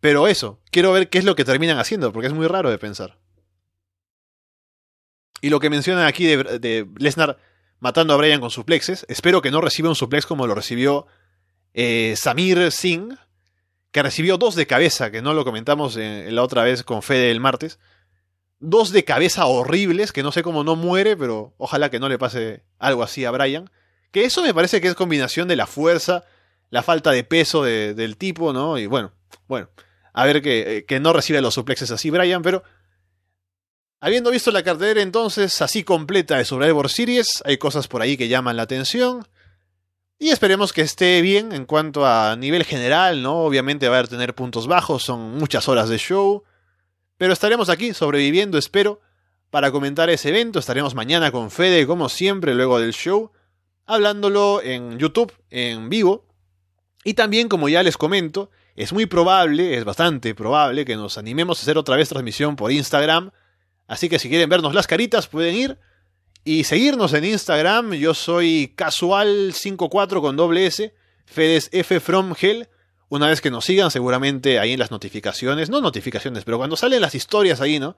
Pero eso, quiero ver qué es lo que terminan haciendo, porque es muy raro de pensar. Y lo que mencionan aquí de, Lesnar matando a Bryan con suplexes, espero que no reciba un suplex como lo recibió eh, Samir Singh, que recibió dos de cabeza, que no lo comentamos en, la otra vez con Fede el martes. Dos de cabeza horribles, que no sé cómo no muere, pero ojalá que no le pase algo así a Bryan. Que eso me parece que es combinación de la fuerza, la falta de peso del tipo, ¿no? Y bueno, bueno, a ver que, eh, no recibe los suplexes así Brian, pero habiendo visto la cartera entonces así completa de Survivor Series, hay cosas por ahí que llaman la atención. Y esperemos que esté bien en cuanto a nivel general, ¿no? Obviamente va a tener puntos bajos, son muchas horas de show. Pero estaremos aquí sobreviviendo, espero, para comentar ese evento. Estaremos mañana con Fede, como siempre, luego del show hablándolo en YouTube en vivo. Y también, como ya les comento, es muy probable, es bastante probable que nos animemos a hacer otra vez transmisión por Instagram. Así que si quieren vernos las caritas, pueden ir y seguirnos en Instagram. Yo soy casual54 con doble S, Fedes F from Hell. Una vez que nos sigan, seguramente ahí en las notificaciones, no notificaciones, pero cuando salen las historias ahí, ¿no?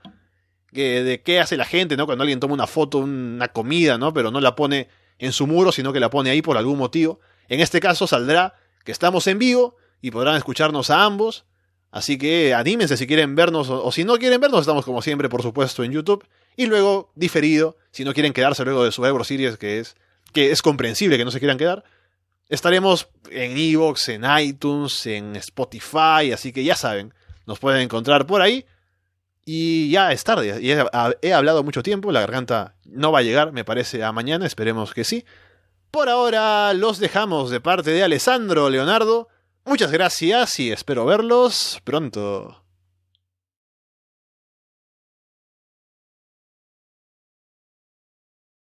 de qué hace la gente, ¿no? Cuando alguien toma una foto, una comida, ¿no? Pero no la pone en su muro, sino que la pone ahí por algún motivo. En este caso saldrá que estamos en vivo y podrán escucharnos a ambos. Así que anímense si quieren vernos o, si no quieren vernos, estamos como siempre, por supuesto, en YouTube. Y luego diferido, si no quieren quedarse luego de su Euro Series, que es, que es comprensible que no se quieran quedar. Estaremos en Evox, en iTunes, en Spotify, así que ya saben, nos pueden encontrar por ahí. Y ya es tarde, y he, hablado mucho tiempo, la garganta no va a llegar, me parece, a mañana, esperemos que sí. Por ahora los dejamos de parte de Alessandro Leonardo. Muchas gracias y espero verlos pronto.